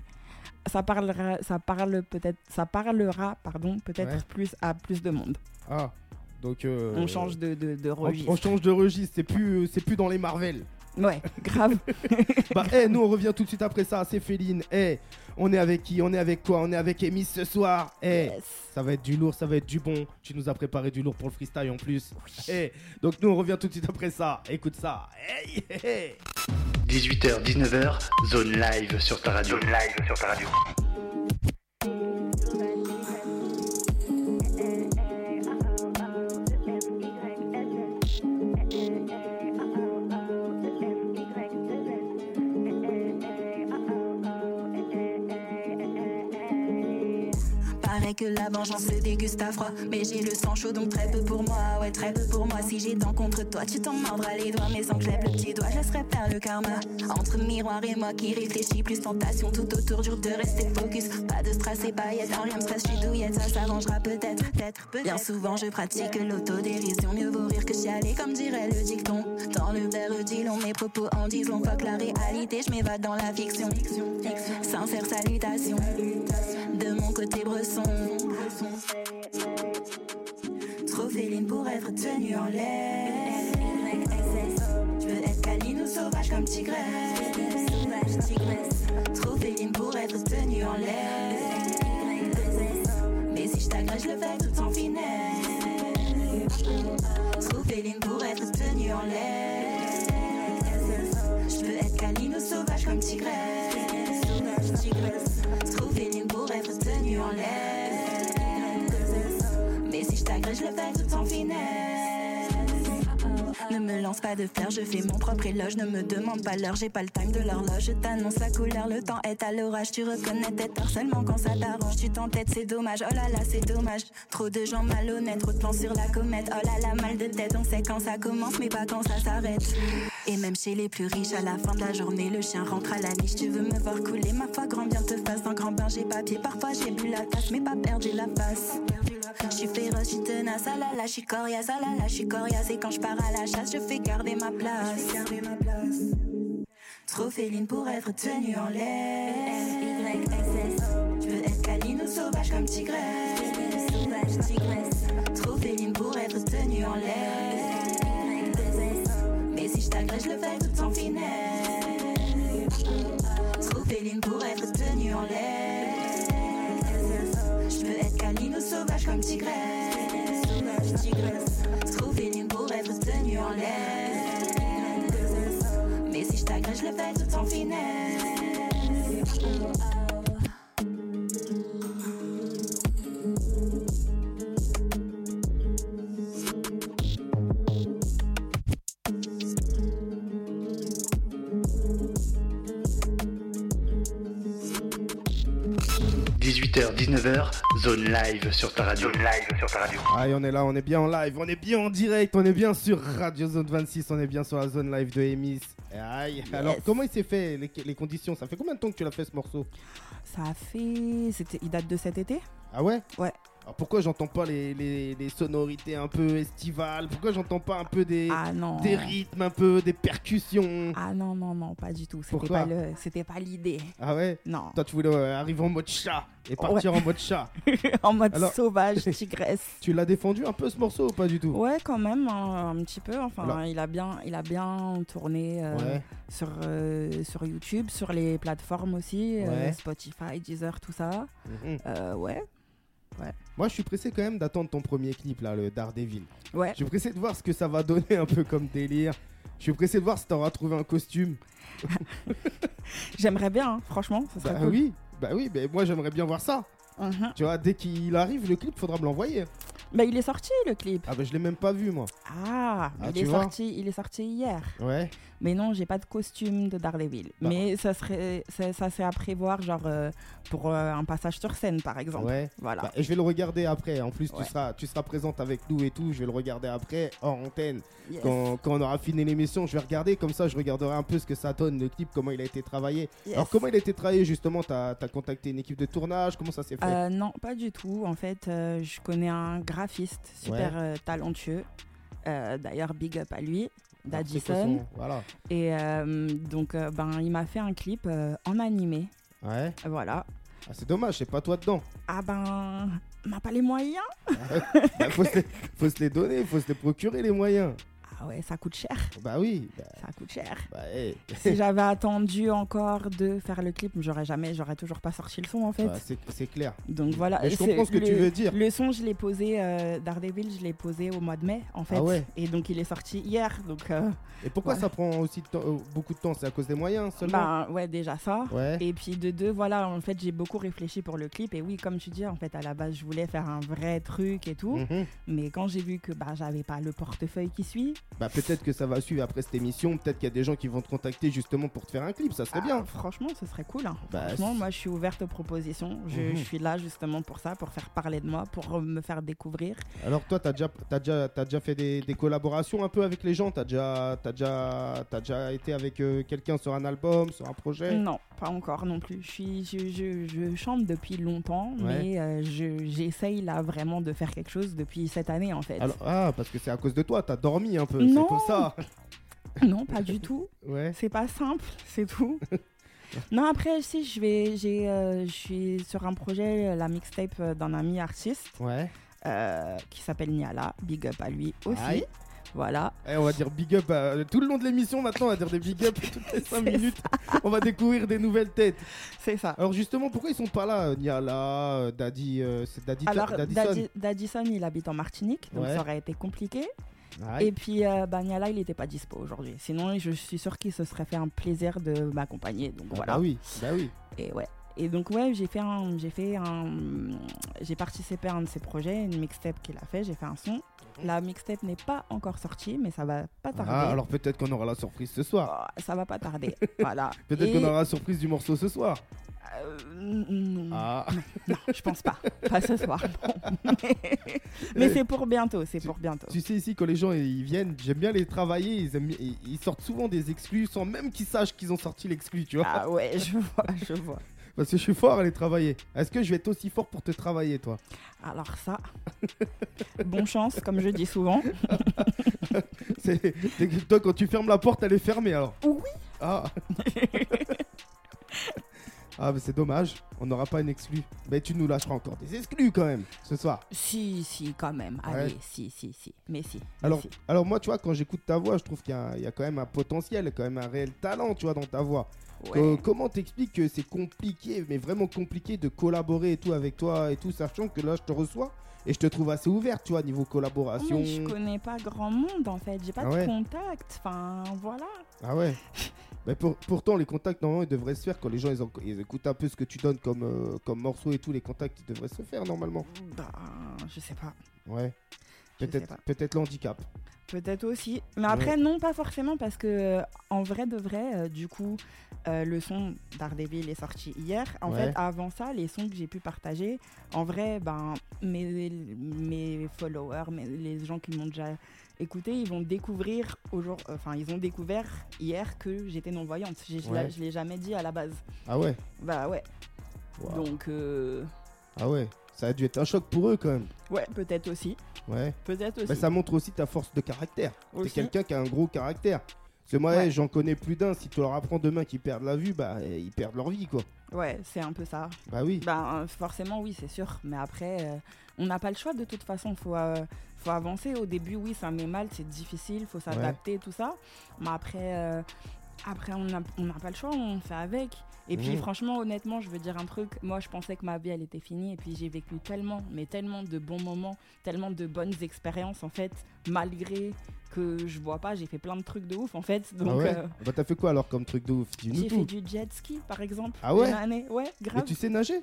Ça parlera, ça parle peut-être, ça parlera, pardon, peut-être Ouais. plus à plus de monde. Ah, donc. euh, On change de, de, de on- registre. On, change de registre, c'est plus, c'est plus dans les Marvel. Ouais, grave. Bah, eh, nous, on revient tout de suite après ça, c'est Féline. Eh, on est avec qui? On est avec quoi On est avec Amy ce soir. Eh, Yes. ça va être du lourd, ça va être du bon. Tu nous as préparé du lourd pour le freestyle en plus. Eh, donc nous, on revient tout de suite après ça. Écoute ça. Hey, hey, hey. 18h, 19h, zone live sur ta radio. Zone live sur ta radio. Que la vengeance se déguste à froid. Mais j'ai le sang chaud donc très peu pour moi. Ouais très peu pour moi. Si j'ai tant contre toi tu t'en mordras les doigts. Mais sans que je lève le petit doigt je laisserai faire le karma. Entre miroir et moi qui réfléchis Plus tentation tout autour dur de rester focus. Pas de stress et paillettes En rien me stress je suis douillette Ça s'arrangera peut-être peut-être peut Bien souvent je pratique l'autodérision. Mieux vaut rire que chialer comme dirait le dicton. Dans le verre dit long mes propos en disent long Fuck la réalité je m'évade dans la fiction. Sincère salutation. De mon côté bresson. Trop féline pour être tenue en laisse. Tu veux être câline ou sauvage comme tigresse? Trop féline pour être tenue en laisse. Mais si je t'agresse, je le fais tout en finesse. Trop féline pour être tenue en laisse. Je veux être câline ou sauvage comme tigresse? Sauvage, tigresse. Pour être tenue en laisse. Je le fais tout en finesse. Ne me lance pas de fleurs, je fais mon propre éloge. Ne me demande pas l'heure, j'ai pas le time de l'horloge. Je t'annonce la couleur, le temps est à l'orage. Tu reconnais tes torts seulement quand ça t'arrange. Tu t'entêtes, c'est dommage. Oh là là, c'est dommage. Trop de gens malhonnêtes, trop de plans sur la comète. Oh là là, mal de tête, on sait quand ça commence, mais pas quand ça s'arrête. Et même chez les plus riches, à la fin de la journée, le chien rentre à la niche. Tu veux me voir couler, ma foi, grand bien te fasse un grand bain. J'ai papier, parfois j'ai bu la tasse, mais pas perdu la face. Je suis féroce, je tenace, ah là là, je suis coriace, ah là là, je suis coriace. Et quand je pars à la chasse, je fais garder ma place. Trop féline pour être tenue en laisse. Je veux être câline ou sauvage comme tigresse. Sauvage, tigresse. Trop féline pour être tenue en laisse. Mais si je t'agresse, je le fais tout en finesse. Trop féline pour être tenue en laisse. Je veux être câline ou sauvage comme tigresse. Sauvage, tigresse. Mais si je t'agresse, je le fais tout en finesse. 18h, 19h, zone live sur ta radio. Zone live sur ta radio. Aïe, on est là, on est bien en live, on est bien en direct, on est bien sur Radio Zone 26, on est bien sur la zone live de Emis. Aïe, alors comment il s'est fait les, les conditions? Ça fait combien de temps que tu l'as fait ce morceau? Ça a fait. C'était... Il date de cet été Ah ouais? Ouais. Alors pourquoi j'entends pas les, les- les sonorités un peu estivales? Pourquoi j'entends pas un peu des, Ah des rythmes, un peu des percussions? Ah non, non, non, pas du tout. C'était pas, le... C'était pas l'idée. Ah ouais? Non. Toi tu voulais euh, arriver en mode chat et partir en mode chat. en mode Alors- sauvage, tigresse. Tu l'as défendu un peu ce morceau ou pas du tout? Ouais, quand même, un, un petit peu. Enfin, Alors- il, a bien, il a bien tourné euh, Ouais. sur, euh, sur YouTube, sur les plateformes aussi, Ouais. Spotify, Deezer, tout ça. Mhm. Euh, ouais, Moi je suis pressé quand même d'attendre ton premier clip là, le Daredevil. ouais. Je suis pressé de voir ce que ça va donner un peu comme délire. Je suis pressé de voir si t'auras trouvé un costume. J'aimerais bien, hein, franchement, ça serait Bah cool. oui, bah oui, mais moi j'aimerais bien voir ça. Mhm. Tu vois, dès qu'il arrive, le clip, faudra me l'envoyer. Bah, il est sorti le clip. Ah bah je l'ai même pas vu moi. Ah, Ah, il, est sorti, il est sorti hier. Ouais. Mais non, j'ai pas de costume de Daredevil. Bah. Mais ça serait, ça, ça c'est à prévoir, genre euh, pour euh, un passage sur scène, par exemple. Ouais. Voilà. Bah, et je vais le regarder après. En plus, tu, seras, tu seras présente avec nous et tout. Je vais le regarder après, hors antenne. Yes. Quand, quand on aura fini l'émission, je vais regarder. Comme ça, je regarderai un peu ce que ça donne, le clip, comment il a été travaillé. Yes. Alors, comment il a été travaillé justement? T'as as contacté une équipe de tournage? Comment ça s'est fait? Euh, non, pas du tout. En fait, je connais un graphiste super euh, talentueux. Euh, D'ailleurs, big up à lui, d'Addison. son- Voilà. Et euh, donc, ben, il m'a fait un clip en animé. Ouais. Voilà. Ah, c'est dommage, c'est pas toi dedans. Ah ben, on n'a pas les moyens. Bah, faut, se les, faut se les donner, faut se les procurer les moyens. Ah ouais, ça coûte cher. Bah oui. Bah, Ça coûte cher. bah, hey. si j'avais attendu encore de faire le clip, j'aurais jamais, j'aurais toujours pas sorti le son en fait. Bah, c'est clair. Donc voilà. Mais je comprends ce que le- tu veux dire. Le son, je l'ai posé, euh, Daredevil, je l'ai posé au mois de mai en fait. Ah ouais. Et donc il est sorti hier. Donc euh, Et pourquoi Ouais. ça prend aussi de temps- euh, beaucoup de temps? C'est à cause des moyens seulement? Ben ouais, déjà ça. Ouais. Et puis de deux, voilà, en fait, j'ai beaucoup réfléchi pour le clip. Et oui, comme tu dis, en fait, à la base, je voulais faire un vrai truc et tout. Mhm. Mais quand j'ai vu que bah, j'avais pas le portefeuille qui suit, Bah peut-être que ça va suivre après cette émission, peut-être qu'il y a des gens qui vont te contacter justement pour te faire un clip, ça serait ah, bien. franchement, ce serait cool. hein. Bah, franchement, moi, je suis ouverte aux propositions. Je, Mhm. je suis là justement pour ça, pour faire parler de moi, pour me faire découvrir. Alors toi, t'as déjà, t'as déjà, t'as déjà fait des, des collaborations un peu avec les gens? T'as déjà, t'as déjà, t'as déjà été avec euh, quelqu'un sur un album, sur un projet? Non, pas encore non plus. Je, suis, je, je- je chante depuis longtemps, Ouais. mais euh, je- j'essaye là vraiment de faire quelque chose depuis cette année en fait. Alors, ah, parce que c'est à cause de toi, t'as dormi un peu, Non. c'est pour ça. Non, pas du tout. Ouais. C'est pas simple, c'est tout. non, après, si, je vais, j'ai, euh, je suis sur un projet, la mixtape euh, d'un ami artiste Ouais. euh, qui s'appelle Niala. Big up à lui aussi. Aïe. Voilà. Eh, on va dire big up à- tout le long de l'émission maintenant, on va dire des big up toutes les 5 C'est minutes. On va découvrir des nouvelles têtes. C'est ça. Alors justement, pourquoi ils sont pas là euh, Niala, euh, Daddy, euh, c'est Daddy, Alors, Daddison Daddy- Daddison, il habite en Martinique, donc Ouais. ça aurait été compliqué. Ouais. Et puis, euh, bah, Niala, il n'était pas dispo aujourd'hui. Sinon, je suis sûre qu'il se serait fait un plaisir de m'accompagner. Donc Ah voilà. Bah oui, bah oui. Et ouais. Et donc ouais, j'ai fait un, j'ai fait un, j'ai participé à un de ses projets, une mixtape qu'il a fait. J'ai fait un son. La mixtape n'est pas encore sortie, mais ça va pas tarder. Ah, alors peut-être qu'on aura la surprise ce soir. Oh, ça va pas tarder. voilà. Peut-être Et, qu'on aura la surprise du morceau ce soir. Euh, non, Ah, non, je pense pas. Pas ce soir. non. mais mais c'est pour bientôt. C'est Tu- pour bientôt. tu sais ici quand les gens ils viennent, j'aime bien les travailler, ils, aiment bien- ils- ils sortent souvent des exclus sans même qu'ils sachent qu'ils ont sorti l'exclu, tu vois. Ah ouais, je vois, je vois. Parce que je suis fort à les travailler. Est-ce que je vais être aussi fort pour te travailler, toi? Alors ça, bon chance, comme je dis souvent. C'est- Toi, quand tu fermes la porte, elle est fermée alors Oui. Ah Ah, mais c'est dommage, on n'aura pas une exclu. Mais tu nous lâcheras encore des exclus quand même ce soir. Si, si, quand même. Ouais. Allez, si, si, si. Mais si. mais Alors, si. alors moi, tu vois, quand j'écoute ta voix, je trouve qu'il y, a- il y a quand même un potentiel, quand même un réel talent, tu vois, dans ta voix. Ouais. Comment t'expliques que c'est compliqué, mais vraiment compliqué de collaborer et tout avec toi et tout, sachant que là, je te reçois et je te trouve assez ouverte, tu vois, niveau collaboration. Mais je connais pas grand monde en fait, j'ai pas Ah ouais. de contact. Enfin voilà. Ah ouais Mais pour- pourtant, les contacts, normalement, ils devraient se faire quand les gens ils, en- ils écoutent un peu ce que tu donnes comme, euh, comme morceau et tout. Les contacts, ils devraient se faire normalement. Bah, je sais pas. Ouais. Peut-être pas. peut-être le handicap. Peut-être aussi. Mais après, non, pas forcément parce que euh, en vrai de vrai, euh, du coup, euh, le son d'Ardeville est sorti hier. En Ouais. fait, avant ça, les sons que j'ai pu partager, en vrai, ben, mes, mes followers, mes- les gens qui m'ont déjà écouté, ils vont découvrir aujourd'hui, enfin, ils ont découvert hier que j'étais non-voyante. Je je Ouais. l'ai- je l'ai jamais dit à la base. Ah ouais? Bah ouais. Wow. Donc, euh, Ah ouais Ça a dû être un choc pour eux quand même. ouais, peut-être aussi. Ouais. Peut-être aussi. Bah, ça montre aussi ta force de caractère. T'es quelqu'un qui a un gros caractère. Parce que moi, Ouais. j'en connais plus d'un. Si tu leur apprends demain qu'ils perdent la vue, bah, eh, ils perdent leur vie, quoi. Ouais, c'est un peu ça. Bah oui. Ben, euh, forcément, oui, c'est sûr. Mais après, euh, on n'a pas le choix de toute façon. faut, euh, faut avancer. Au début, oui, ça met mal, c'est difficile, faut s'adapter, tout ça. Mais après, euh, après on n'a on pas le choix, on fait avec. Et puis, Mhm. franchement, honnêtement, je veux dire un truc. Moi, je pensais que ma vie, elle était finie. Et puis, j'ai vécu tellement, mais tellement de bons moments, tellement de bonnes expériences, en fait, malgré que je vois pas, j'ai fait plein de trucs de ouf, en fait. Donc, ah ouais euh, Bah t'as fait quoi alors comme truc de ouf? J'ai fait du jet ski, par exemple. Ah ouais année. Ouais, Mais grave. tu sais nager?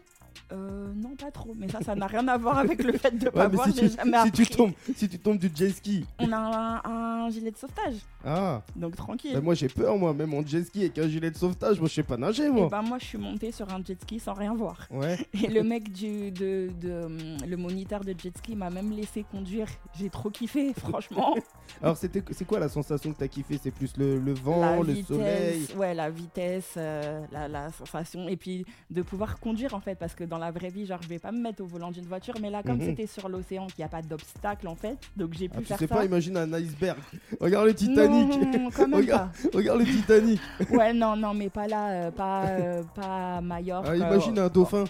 Euh, non, pas trop. Mais ça, ça n'a rien à voir avec le fait de Ouais, pas voir. si tu, jamais si tu tombes, si tu tombes du jet ski. On a un, un gilet de sauvetage, Ah, donc tranquille. bah moi j'ai peur moi, même en jet ski avec un gilet de sauvetage, moi je sais pas nager Et moi. ben moi, je suis montée sur un jet ski sans rien voir. Ouais. Et le mec du de, de, le moniteur de jet ski m'a même laissé conduire. J'ai trop kiffé, franchement. Alors c'était c'est quoi la sensation que t'as kiffé? C'est plus le, le vent, la le vitesse, soleil? ouais, la vitesse, euh, la, la sensation, et puis de pouvoir conduire en fait, parce que dans la vraie vie, genre, je vais pas me mettre au volant d'une voiture, mais là, comme Mhm. c'était sur l'océan, qu'il n'y a pas d'obstacle en fait, donc j'ai pu Ah, tu faire sais ça. pas, imagine un iceberg. Regarde le Titanic. Non, quand même Regarde. pas. Regarde le Titanic. Ouais, non, non, mais pas là, euh, pas, euh, pas. Ah, imagine un dauphin.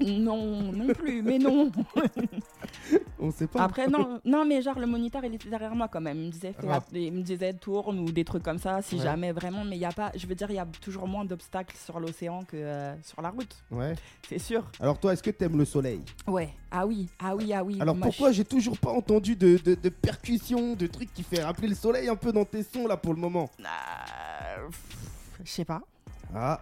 Non, non plus, mais non. On sait pas. Après, non, non, mais genre, le moniteur, il était derrière moi quand même. Il me disait, fais Ah. la- il me disait tourne ou des trucs comme ça, si Ouais. jamais vraiment. Mais il y a pas, je veux dire, il y a toujours moins d'obstacles sur l'océan que euh, sur la route, Ouais. c'est sûr. Alors toi, est-ce que t'aimes le soleil? Ouais, ah oui, ah oui, ah oui. Alors Moi, pourquoi j'ai toujours pas entendu de, de, de percussions, de trucs qui fait rappeler le soleil un peu dans tes sons là pour le moment? Je- Ah, pff, Je sais pas. Ah,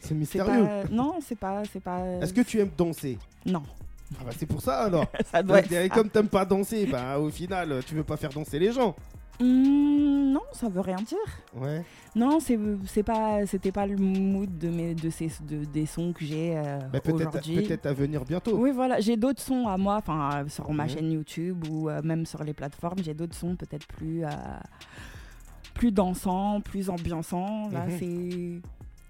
c'est mystérieux. pas. Non, c'est pas, c'est pas. Est-ce que tu aimes danser? Non, Ah bah c'est pour ça alors. ça doit Et être. ça. comme t'aimes pas danser, bah au final tu veux pas faire danser les gens. Hmm, non, ça veut rien dire. Ouais. Non, c'est c'est pas c'était pas le mood de mes de ces de, des sons que j'ai euh, Bah, peut-être aujourd'hui. peut-être à venir bientôt. Oui, voilà, j'ai d'autres sons à moi, enfin euh, sur ma Mhm. chaîne YouTube ou euh, même sur les plateformes, j'ai d'autres sons peut-être plus euh, plus dansants, plus ambiançants. Là, Mhm. c'est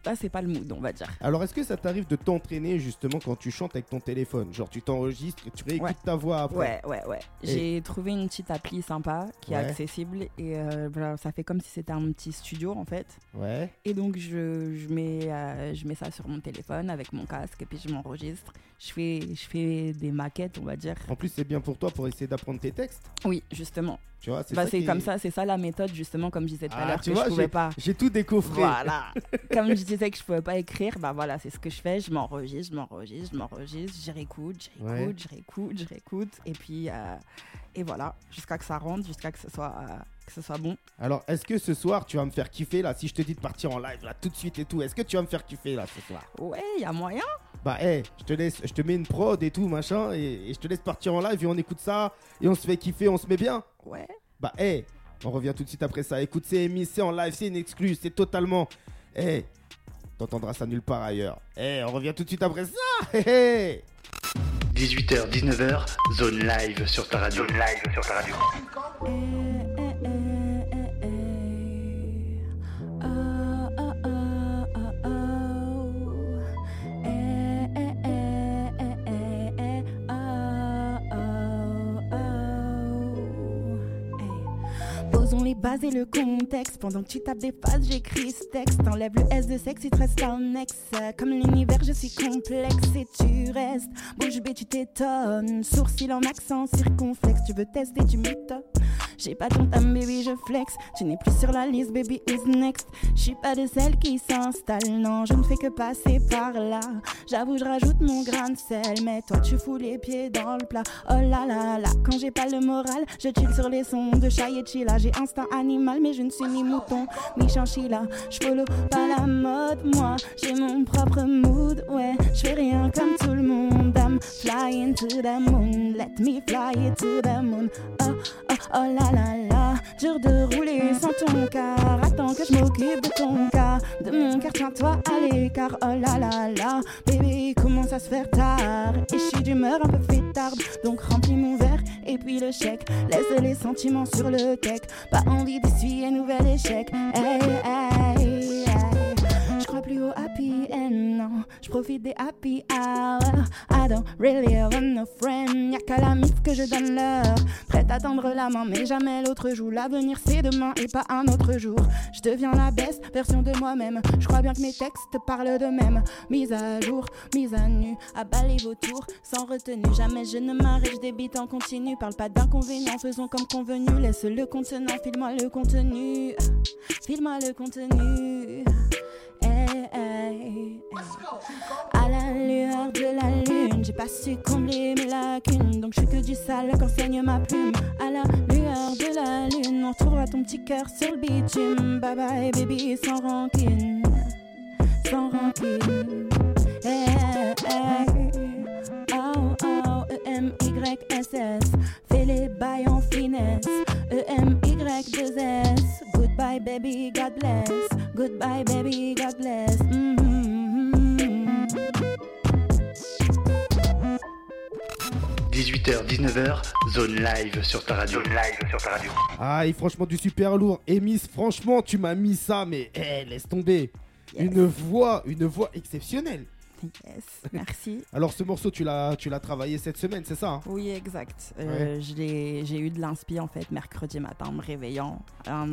là c'est pas le mood, on va dire. Alors est-ce que ça t'arrive de t'entraîner justement quand tu chantes avec ton téléphone? Genre tu t'enregistres et tu réécoutes Ouais. ta voix après Ouais, ouais, ouais. Et- J'ai trouvé une petite appli sympa qui Ouais. est accessible et euh, voilà, ça fait comme si c'était un petit studio en fait. Ouais. Et donc je, je mets, euh, je mets ça sur mon téléphone avec mon casque et puis je m'enregistre. Je fais, je fais des maquettes, on va dire. En plus c'est bien pour toi pour essayer d'apprendre tes textes. Oui, justement. Tu vois, c'est Bah, qui comme ça, c'est ça la méthode justement, comme je disais tout à Ah, l'heure, que vois, je pouvais pas. J'ai tout décoffré. Voilà. Comme je disais que je pouvais pas écrire, bah voilà, c'est ce que je fais. Je m'enregistre, je m'enregistre, je m'enregistre, je réécoute, je Ouais. réécoute, je réécoute, je réécoute. Et puis, euh, et voilà, jusqu'à que ça rentre, jusqu'à que ce soit, euh, que ce soit bon. Alors, est-ce que ce soir, tu vas me faire kiffer là Si je te dis de partir en live là tout de suite et tout, est-ce que tu vas me faire kiffer là ce soir? Ouais, il y a moyen. Bah, hé, je te laisse, je te mets une prod et tout machin, et, et je te laisse partir en live et on écoute ça et on se fait kiffer, on se met bien. Ouais. Bah, hé, on revient tout de suite après ça. Écoute, c'est émis, c'est en live, c'est une exclue, c'est totalement. Hé, t'entendras ça nulle part ailleurs. Hé, on revient tout de suite après ça. Hé, hé. 18h, 19h, zone live sur ta radio. Zone live sur ta radio. Posons les bases et le contexte. Pendant que tu tapes des phrases, j'écris ce texte. Enlève le S de sexe, il te reste un ex. Comme l'univers, je suis complexe et tu restes. Bouche bée, tu t'étonnes. Sourcil en accent circonflexe. Tu veux tester, tu m'étonnes. J'ai pas ton time, baby, je flex. Tu n'es plus sur la liste, baby, who's next? Je suis pas de celle qui s'installe, non, je ne fais que passer par là. J'avoue, je rajoute mon grain de sel, mais toi, tu fous les pieds dans le plat. Oh là là là, quand j'ai pas le moral, je chill sur les sons de chat et. J'ai instinct animal, mais je ne suis ni mouton, ni chinchilla. Je follow pas la mode, moi, j'ai mon propre mood, ouais. Je fais rien comme tout le monde. Flying to the moon, let me fly to the moon. Oh, oh, oh là là là, dur de rouler sans ton car. Attends que je m'occupe de ton cas, de mon cœur, tiens-toi à l'écart. Oh là là là, bébé, commence à se faire tard? Et je suis d'humeur un peu fêtarde, donc remplis mon verre et puis le chèque. Laisse les sentiments sur le tech, pas envie d'essuyer un nouvel échec. Hey, hey, happy end, non. Je profite des happy hours. I don't really want no friend. Y'a qu'à la mif que je donne l'heure. Prête à tendre la main, mais jamais l'autre joue. L'avenir c'est demain et pas un autre jour. Je deviens la best version de moi-même. Je crois bien que mes textes parlent d'eux-mêmes. Mise à jour, mise à nu. À balayer vos tours sans retenue. Jamais je ne m'arrête, je débite en continu. Parle pas d'inconvénients, faisons comme convenu. Laisse le contenant, file-moi le contenu. File-moi le contenu. À la lueur de la lune, j'ai pas su combler mes lacunes. Donc je suis que du sale quand saigne ma plume. À la lueur de la lune, on retrouvera ton petit cœur sur le bitume. Bye bye, baby, sans rancune. Sans rancune. Hey, hey. Oh, oh, E-M-Y-S-S. Fais les bails en finesse. E E-M-Y-2-S. Goodbye, baby, God bless. Goodbye, baby, God bless. Mhm. 18h, 19h, zone live sur ta radio. Zone live sur ta radio. Ah, et franchement, du super lourd. Et Miss, franchement, tu m'as mis ça, mais hé, laisse tomber. Yes. Une voix, une voix exceptionnelle. Yes, merci. Alors, ce morceau, tu l'as, tu l'as travaillé cette semaine, c'est ça hein? Oui, exact. Euh, je l'ai- J'ai eu de l'inspi en fait mercredi matin en me réveillant. Un,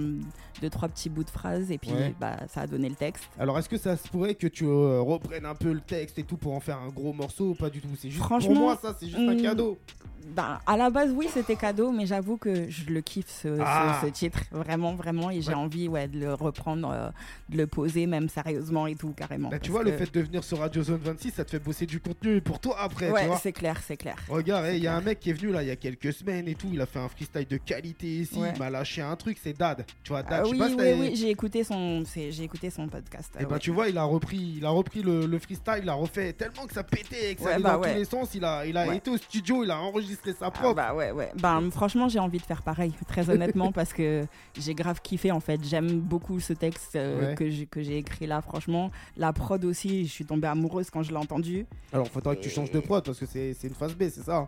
deux, trois petits bouts de phrases et puis Ouais. bah, ça a donné le texte. Alors, est-ce que ça se pourrait que tu euh, reprennes un peu le texte et tout pour en faire un gros morceau ou pas du tout? C'est juste pour moi, ça, c'est juste un hmm, cadeau. Bah, à la base, oui, c'était cadeau, mais j'avoue que je le kiffe ce, Ah. ce titre, vraiment, vraiment, et j'ai Ouais. envie ouais, de le reprendre, euh, de le poser même sérieusement et tout, carrément. Bah, tu vois, le fait de venir sur Radio Zone 26, ça te fait bosser du contenu pour toi après, tu Ouais, vois. c'est clair, c'est clair. Regarde, il c'est y a un mec qui est venu là il y a quelques semaines et tout, il a fait un freestyle de qualité ici, Ouais. il m'a lâché un truc, c'est Dad. Tu vois, Dad, Ah je sais oui, pas oui, oui, j'ai écouté son, c'est- j'ai écouté son podcast. Et euh, bah ouais. tu vois, il a repris, il a repris le, le freestyle, il a refait tellement que ça pétait et que ça allait bah dans tous les sens. Il a, il a été au studio, il a enregistré sa Ah propre. bah ouais, ouais. Ben, franchement, j'ai envie de faire pareil, très honnêtement, parce que j'ai grave kiffé en fait. J'aime beaucoup ce texte euh, Ouais. que j'ai que j'ai écrit là, franchement. La prod aussi, je suis tombée amoureuse quand je l'ai entendu. Alors faudra que tu changes de prod parce que c'est c'est une phase B, c'est ça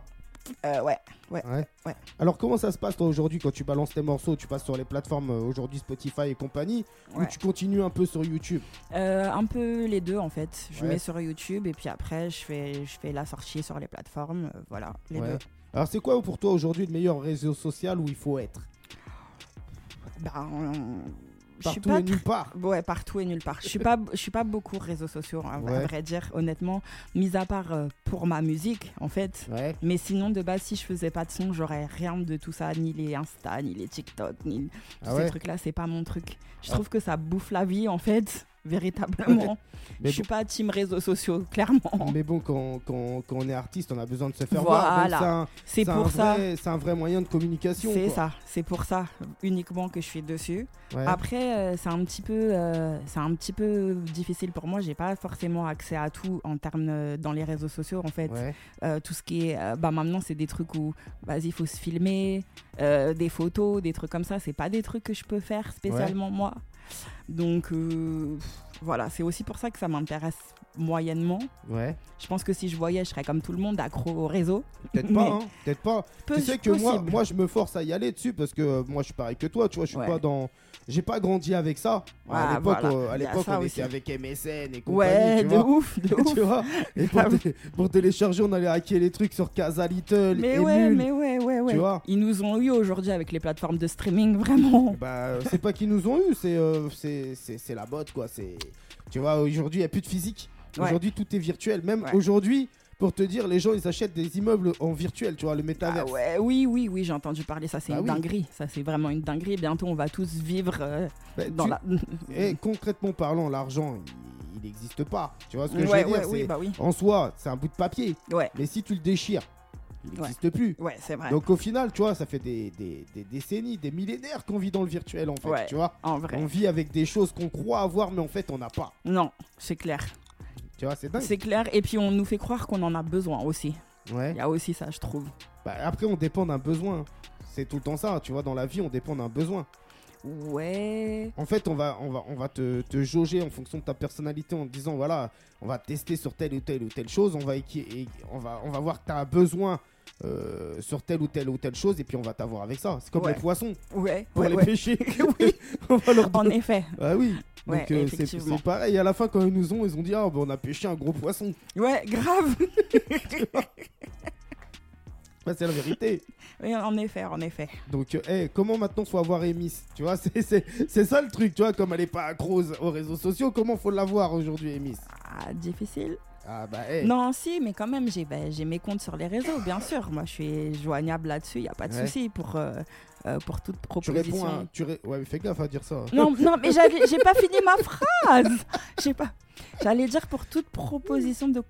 Euh, ouais, ouais. Ouais. Ouais. Alors comment ça se passe toi aujourd'hui quand tu balances tes morceaux Tu passes sur les plateformes euh, aujourd'hui Spotify et compagnie ou Ouais. tu continues un peu sur YouTube Euh, un peu les deux en fait. Je Ouais. mets sur YouTube et puis après, je fais, je fais la sortie sur les plateformes. euh, voilà, les Ouais. deux. Alors c'est quoi pour toi aujourd'hui le meilleur réseau social où il faut être? Ben, suis Partout pas et nulle part. Ouais, partout et nulle part. Je suis pas, je suis pas beaucoup réseaux sociaux, hein, à Ouais. vrai dire, honnêtement. Mis à part euh, pour ma musique, en fait. Ouais. Mais sinon, de base, si je faisais pas de son, j'aurais rien de tout ça, ni les Insta, ni les TikTok, ni tous Ah ces ouais. trucs-là. C'est pas mon truc. Je Ah. trouve que ça bouffe la vie, en fait, véritablement. Mais je suis pas team réseaux sociaux, clairement. Mais bon, quand, quand, quand on est artiste, on a besoin de se faire voir. Voilà. c'est un- C'est pour ça. C'est un vrai moyen de communication. C'est ça, c'est pour ça uniquement que je suis dessus. Ouais. Après, euh, c'est un petit peu, euh, c'est un petit peu difficile pour moi. J'ai pas forcément accès à tout en termes euh, dans les réseaux sociaux en fait. Ouais. Tout ce qui est, bah maintenant c'est des trucs où, vas-y, il faut se filmer, des photos, des trucs comme ça. C'est pas des trucs que je peux faire spécialement moi. Donc euh, voilà, c'est aussi pour ça que ça m'intéresse moyennement. Ouais. Je pense que si je voyais, je serais comme tout le monde accro au réseau. Peut-être pas, hein. Peut-être pas. Peu- tu sais que moi, possible. moi, je me force à y aller dessus parce que euh, moi, je suis pareil que toi. Tu vois, je suis Ouais. pas dans. J'ai pas grandi avec ça. Ah, à l'époque, voilà. euh, à l'époque, on aussi. était avec MSN et compagnie. Ouais, tu de vois. ouf, de ouf. tu vois Et pour, télécharger, on allait hacker les trucs sur Casa Little. Mais et ouais, mais ouais, ouais, ouais. Tu vois Ils nous ont eu aujourd'hui avec les plateformes de streaming, vraiment. Bah, c'est pas qu'ils nous ont eu, c'est euh, c'est- la botte quoi. C'est tu vois aujourd'hui il y a plus de physique. Ouais. Aujourd'hui tout est virtuel. Même Ouais. aujourd'hui, pour te dire, les gens ils achètent des immeubles en virtuel, tu vois, le Ah métaverse. ouais, oui, oui, oui, j'ai entendu parler. Ça, c'est Bah une oui. dinguerie. Ça, c'est vraiment une dinguerie. Bientôt, on va tous vivre euh, Bah, dans tu- la. Et concrètement parlant, l'argent il- n'existe pas. Tu vois ce que je veux dire? oui, bah oui. En soi, c'est un bout de papier, mais si tu le déchires, il Ouais. n'existe plus. ouais, c'est vrai. Donc au final, tu vois, ça fait des, des- des décennies, des millénaires qu'on vit dans le virtuel en fait. Ouais. Tu vois, en vrai. on vit avec des choses qu'on croit avoir, mais en fait on n'a pas. Non, c'est clair. Tu vois, c'est dingue. C'est clair. Et puis, on nous fait croire qu'on en a besoin aussi. Ouais. Il y a aussi ça, je trouve. Bah, après, on dépend d'un besoin. C'est tout le temps ça, tu vois, dans la vie, on dépend d'un besoin. Ouais. En fait, on va, on va, on va te, te jauger en fonction de ta personnalité en te disant, voilà, on va tester sur telle ou telle ou telle chose, on va, on va, on va voir que tu as besoin euh, sur telle ou telle ou telle chose, et puis on va t'avoir avec ça. C'est comme Ouais. les poissons, Ouais, pour ouais, les ouais. pêcher. Oui. on va leur En effet. Ah oui. Donc euh, c'est pareil, à la fin quand ils nous ont, ils ont dit ah bah, on a pêché un gros poisson. Ouais, grave. Bah, c'est la vérité. Oui, en effet, en effet. Donc, euh, hey, comment maintenant faut avoir Emis Tu vois, c'est- c'est c'est ça le truc, tu vois, comme elle est pas accro aux- aux réseaux sociaux, comment faut l'avoir aujourd'hui, Emis Ah, difficile. Ah bah, hey. Non, si, mais quand même, j'ai ben, j'ai mes comptes sur les réseaux, bien sûr. Moi, je suis joignable là-dessus, il n'y a pas de Ouais. souci pour, euh, euh, pour toute tu proposition. réponds à. Tu ré- Ouais, mais fais gaffe à dire ça. Non, non, mais j'ai pas fini ma phrase. J'ai pas. J'allais dire pour toute proposition de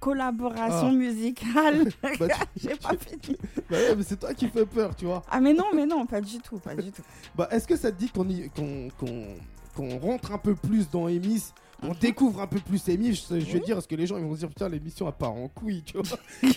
collaboration Ah. musicale. Bah, tu- j'ai pas fini. Bah ouais, mais c'est toi qui fais peur, tu vois. Ah, mais non, mais non, pas du tout, pas du tout. Bah, est-ce que ça te dit qu'on y- qu'on qu'on- qu'on rentre un peu plus dans Emis on découvre un peu plus Emis, je, je vais dire, parce que les gens ils vont se dire putain l'émission a part en couille, tu vois.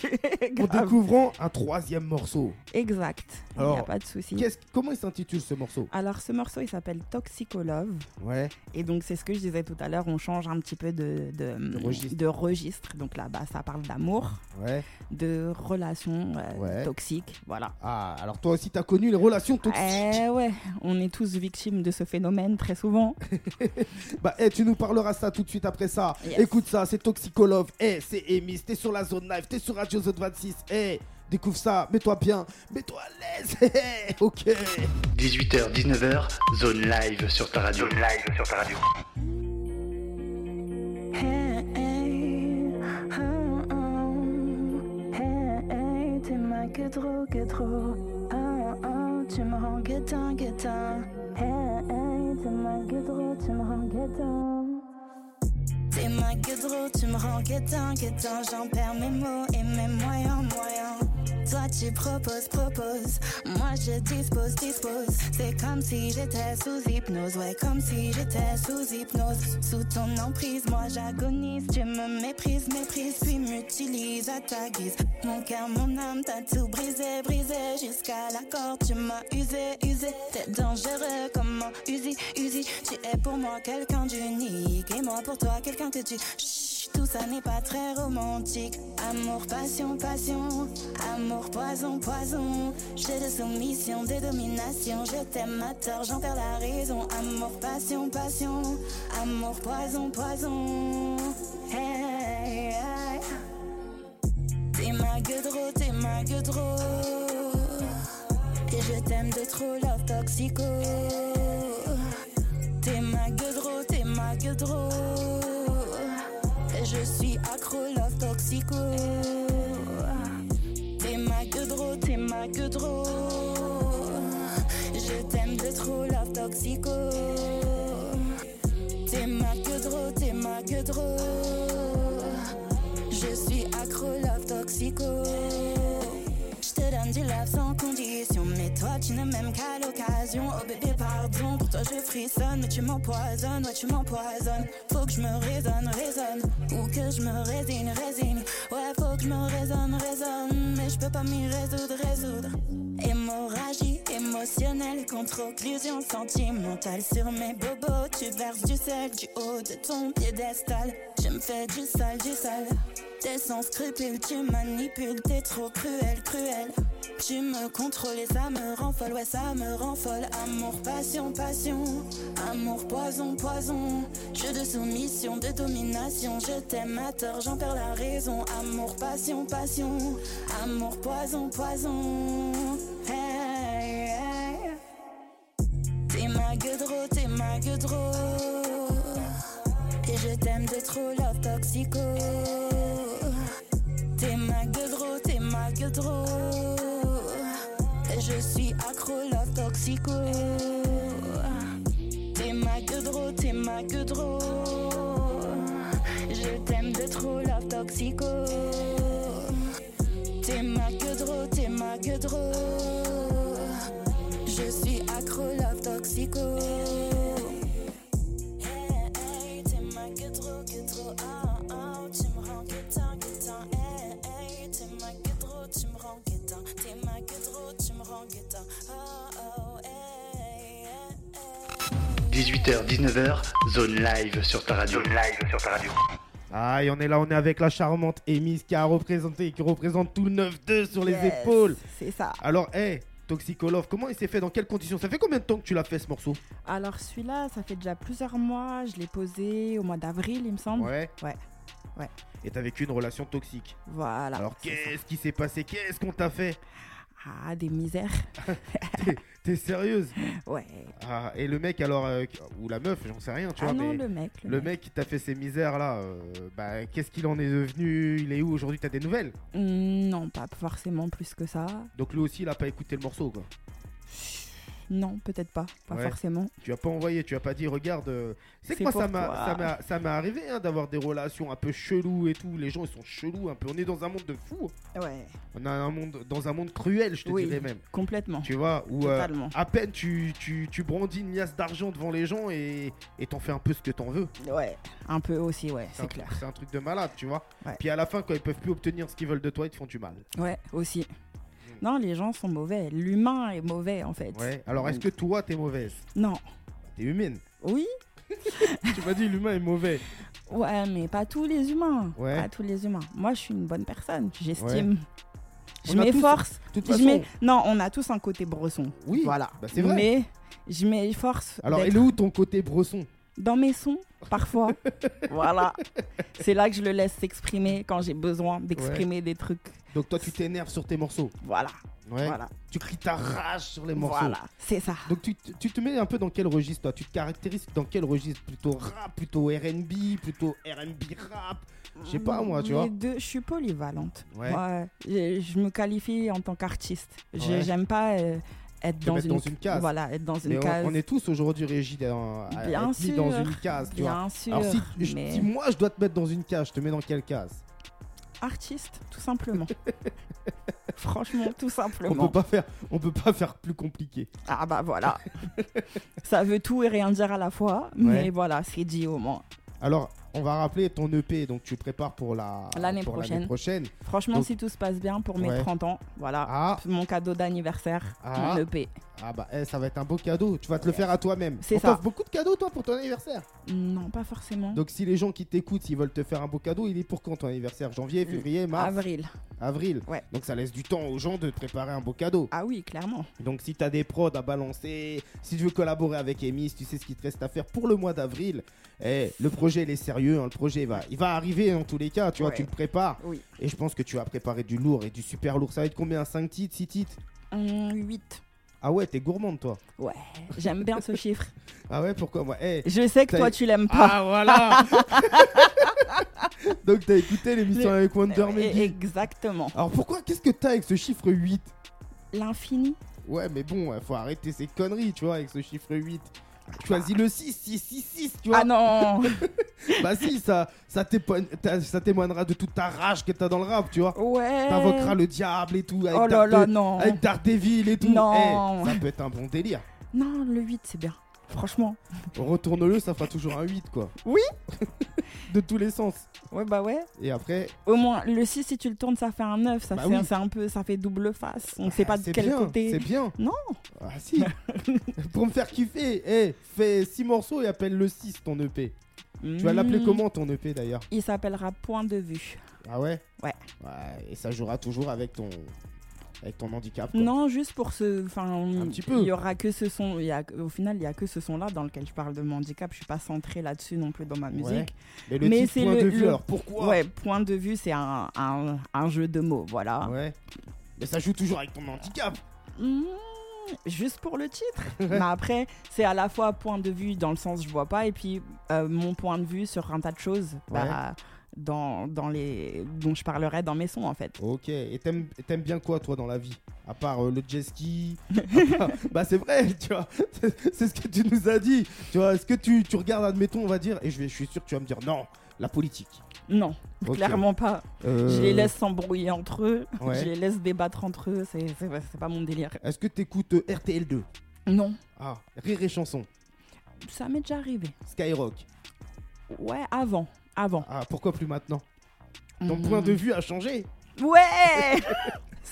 En découvrant un troisième morceau. Exact. Il n'y a pas de souci. Comment il s'intitule ce morceau? Alors, ce morceau, il s'appelle Toxicolove. Ouais. Et donc, c'est ce que je disais tout à l'heure, on change un petit peu de, de, De registre. de registre. Donc là, bah, ça parle d'amour, Ouais. de relations euh, Ouais. toxiques. Voilà. Ah, alors toi aussi t'as connu les relations toxiques. Eh ouais, on est tous victimes de ce phénomène très souvent. Bah, eh, tu nous parleras ça tout de suite après ça. Yes. Écoute ça, c'est Toxicolove. Eh, c'est Emis. T'es sur la zone live, t'es sur Radio Zone 26. Eh, découvre ça. Mets-toi bien, mets-toi à l'aise. Eh, ok. 18h, 19h, zone live sur ta radio. Zone live sur ta radio. Hey, hey, oh, oh. Hey, hey, t'es ma que trop, que trop. Oh, oh, tu me rends guettant, guettant. Hey, hey, t'es ma que trop, tu me rends guettant. T'es ma que trop, tu me rends guettant, guettant. J'en perds mes mots et mes moyens, moyens. Toi tu proposes, proposes. Moi je dispose, dispose. C'est comme si j'étais sous hypnose. Ouais, comme si j'étais sous hypnose. Sous ton emprise, moi j'agonise. Tu me méprises, méprise, puis m'utilises à ta guise. Mon cœur, mon âme, t'as tout brisé, brisé. Jusqu'à la corde, tu m'as usé, usé. T'es dangereux, comment Uzi, Uzi. Tu es pour moi quelqu'un d'unique. Et moi pour toi, quelqu'un que tu. Tout ça n'est pas très romantique. Amour, passion, passion. Amour, poison, poison. J'ai de soumission, de domination. Je t'aime à tort, j'en perds la raison. Amour, passion, passion. Amour, poison, poison. Hey, hey. T'es ma gueudreau, t'es ma gueudreau. Et je t'aime de trop, love toxico. T'es ma gueudreau, t'es ma gueudreau. T'es ma gueudreau, t'es ma gueudreau. Je t'aime de trop, love toxico. T'es ma gueudreau, t'es ma gueudreau. Je suis accro, love toxico. Je te donne du love sans condition. Mais toi, tu ne m'aimes qu'à l'occasion. Oh bébé, Pour toi, je frissonne. Mais tu m'empoisonnes, ouais, tu m'empoisonnes. Faut que je me raisonne, raisonne. Ou que je me résigne, résigne. Ouais, faut que je me raisonne, raisonne. Mais je peux pas m'y résoudre, résoudre. Hémorragie émotionnelle contre occlusion sentimentale sur mes bobos. Tu verses du sel du haut de ton piédestal. Je me fais du sale, du sale. T'es sans scrupule, tu manipules, t'es trop cruel, cruel. Tu me contrôles et ça me rend folle, ouais, ça me rend folle. Amour, passion, passion. Amour, poison, poison. Jeu de soumission, de domination. Je t'aime à tort, j'en perds la raison. Amour, passion, passion. Amour, poison, poison. Hey. T'es ma gueudreau, t'es ma gueudreau. Je t'aime de trop, love toxico. T'es ma gueudreau, t'es ma gueudreau. Et je suis accro, love toxico. T'es ma gueudreau, t'es ma gueudreau. Je t'aime de trop, love toxico. T'es ma gueudreau, t'es ma gueudreau. Je suis accro, love toxico. 19h zone live sur ta radio. Zone live sur ta radio. Ah, on est là, on est avec la charmante Emise qui a représenté, qui représente tout le 9-2 sur les épaules. C'est ça. Alors, hé, hey, Toxicolove, comment il s'est fait Dans quelles conditions? Ça fait combien de temps que tu l'as fait ce morceau? Alors, celui-là, ça fait déjà plusieurs mois. Je l'ai posé au mois d'avril, il me semble. Ouais. Ouais. Ouais. Et t'as vécu une relation toxique. Voilà. Alors, qu'est-ce qui s'est passé? Qu'est-ce qu'on t'a fait? Ah, des misères. T'es- sérieuse? Ouais. ah, Et le mec, alors, euh, ou la meuf, j'en sais rien, tu ah vois, non, mais le mec. Le, le mec qui t'a fait ces misères là, euh, bah, qu'est-ce qu'il en est devenu? Il est où aujourd'hui? T'as des nouvelles? Hmm, non, pas forcément plus que ça. Donc lui aussi, il a pas écouté le morceau, quoi. Non, peut-être pas. Pas Ouais. forcément. Tu as pas envoyé, tu as pas dit, regarde. euh, C'est que moi, ça m'a, ça m'est arrivé hein, d'avoir des relations un peu cheloues et tout. Les gens, ils sont chelous un peu. On est dans un monde de fous. Ouais. On a un monde, dans un monde cruel, je te Oui. dirais même. Complètement. Tu vois, où euh, à peine tu, tu, tu brandis une liasse d'argent devant les gens et et t'en fais un peu ce que t'en veux. Ouais. Un peu aussi, ouais, C'est clair. c'est un truc de malade, tu vois. Ouais. Puis à la fin, quand ils peuvent plus obtenir ce qu'ils veulent de toi, ils te font du mal. Ouais, aussi. Mm. Non, les gens sont mauvais. L'humain est mauvais, en fait. Ouais. Alors, est-ce que toi, t'es mauvaise? Non. T'es humaine? Oui, tu m'as dit l'humain est mauvais. ouais, mais pas tous les humains. Ouais. Pas tous les humains. Moi, je suis une bonne personne, j'estime. Je m'efforce. Façon, Non, on a tous un côté bresson. oui. Voilà. bah, c'est vrai. Mais je m'efforce. Alors, il est où ton côté bresson? Dans mes sons, parfois. voilà. C'est là que je le laisse s'exprimer quand j'ai besoin d'exprimer des trucs. Donc toi tu t'énerves sur tes morceaux. Voilà. Ouais. Voilà. Tu cries ta rage sur les morceaux. Voilà. C'est ça. Donc tu, te- tu te mets un peu dans quel registre toi? Tu te caractérises dans quel registre? Plutôt rap, plutôt R&B, plutôt R&B rap? Je sais pas moi, tu Les vois. je suis polyvalente. Ouais. Moi, je, je me qualifie en tant qu'artiste. J'aime pas euh, être dans une, dans une case. Voilà, être dans une Mais on, case. on est tous aujourd'hui régis dans, à Bien être mis dans sûr, une case, tu vois. Bien sûr. Alors si, je- mais si moi je dois te mettre dans une case, je te mets dans quelle case? Artiste, tout simplement. Franchement, tout On simplement. peut pas faire, on peut pas faire plus compliqué. Ah bah voilà. Ça veut tout et rien dire à la fois, mais voilà, c'est dit au moins. Alors, on va rappeler ton EP, donc tu prépares pour la L'année prochaine. prochaine. Franchement, Donc- si tout se passe bien pour mes Ouais. 30 ans, voilà. Ah, Mon cadeau d'anniversaire, Ah. mon EP. Ah bah eh, ça va être un beau cadeau. Tu vas te le faire à toi-même. C'est ça. beaucoup de cadeaux toi pour ton anniversaire. Non, pas forcément. Donc si les gens qui t'écoutent, s'ils veulent te faire un beau cadeau, il est pour quand ton anniversaire? Janvier, février, mars, Avril. avril. Ouais. Donc ça laisse du temps aux gens de te préparer un beau cadeau. Ah oui, clairement. Donc si t'as des prods à balancer, si tu veux collaborer avec Emis, tu sais ce qu'il te reste à faire pour le mois d'avril. Eh, le projet il est sérieux, hein, le projet va, il va arriver en tous les cas, tu vois, tu le prépares. Oui. Et je pense que tu vas préparer du lourd et du super lourd. Ça va être combien? 5 titres, 6 titres? 8. Ah ouais, t'es gourmande toi. Ouais, j'aime bien ce chiffre. Ah ouais, pourquoi moi? Eh, Je sais que toi, tu l'aimes pas. Ah voilà Donc t'as écouté l'émission Le- avec Wonder Maybe? Exactement. Alors pourquoi Qu'est-ce que t'as avec ce chiffre 8 L'infini. Ouais mais bon, faut arrêter ces conneries, tu vois, avec ce chiffre 8. Choisis le 6, 6, 6, 6, tu vois. Ah non Bah si, ça, ça, témoigne- ça témoignera de toute ta rage que t'as dans le rap, tu vois. Ouais. T'invoqueras le diable et tout, avec, Oh là là, non. avec Daredevil et tout. Non. Eh, ça peut être un bon délire. Non, le 8, c'est bien. Franchement. Retourne-le, ça fera toujours un 8, quoi. Oui. de tous les sens. Ouais, bah ouais. Et après, Au moins, le 6, si tu le tournes, ça fait un 9. Ça Bah fait, oui. c'est un peu, ça fait double face. On sait pas ah, de c'est quel bien, côté. C'est bien. Non. Ah si. Pour me faire kiffer, eh, fais 6 morceaux et appelle le 6 ton EP. Tu vas l'appeler Hmm, comment ton EP d'ailleurs? Il s'appellera Point de vue. Ah ouais? Ouais. Ouais, et ça jouera toujours avec ton avec ton handicap. quoi. Non, juste pour ce. Enfin, Un petit peu. Il y aura que ce son. il Y a, au final, il y a que ce son-là dans lequel je parle de mon handicap. Je suis pas centrée là-dessus non plus dans ma musique. Ouais. Mais le Mais titre c'est point le- de vue, le- alors pourquoi? Ouais, point de vue, c'est un, un, un jeu de mots, voilà. Ouais. Mais ça joue toujours avec ton handicap. Mmh, juste pour le titre. Mais après, c'est à la fois point de vue dans le sens je vois pas, et puis euh, mon point de vue sur un tas de choses bah, dans, dans les, dont je parlerai dans mes sons en fait. Ok. Et t'aimes t'aimes bien quoi toi dans la vie? À part euh, le jet ski part- Bah c'est vrai, tu vois. C'est c'est ce que tu nous as dit. Tu vois, est-ce que tu, tu regardes, admettons, on va dire, et je, vais, je suis sûr que tu vas me dire non, la politique. Non, clairement pas. Euh, Je les laisse s'embrouiller entre eux, Ouais. je les laisse débattre entre eux, c'est c'est- c'est pas mon délire. Est-ce que t'écoutes euh, RTL2 Non, Ah, Rire et Chanson, ça m'est déjà arrivé. Skyrock. Ouais, avant, avant. Ah, pourquoi plus maintenant? Ton Mmh. point de vue a changé Ouais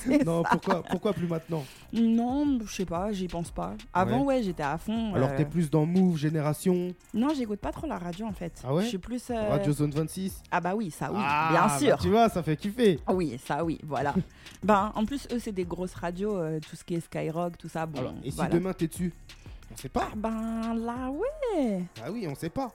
Non, ça. pourquoi, pourquoi plus maintenant? Non, je sais pas, j'y pense pas. Avant, ouais, j'étais à fond. Alors euh, t'es plus dans Move, Génération, Non, j'écoute pas trop la radio en fait. Ah ouais? Je suis plus. euh, Radio Zone 26 Ah bah oui, ça oui, Ah, bien bah, sûr. tu vois, ça fait kiffer. Oui, ça oui, voilà. ben, en plus, eux, c'est des grosses radios, euh, tout ce qui est Skyrock, tout ça. Bon, Alors, et si voilà. demain t'es dessus? On sait pas. Ah ben là, ouais. Ah oui, on sait pas.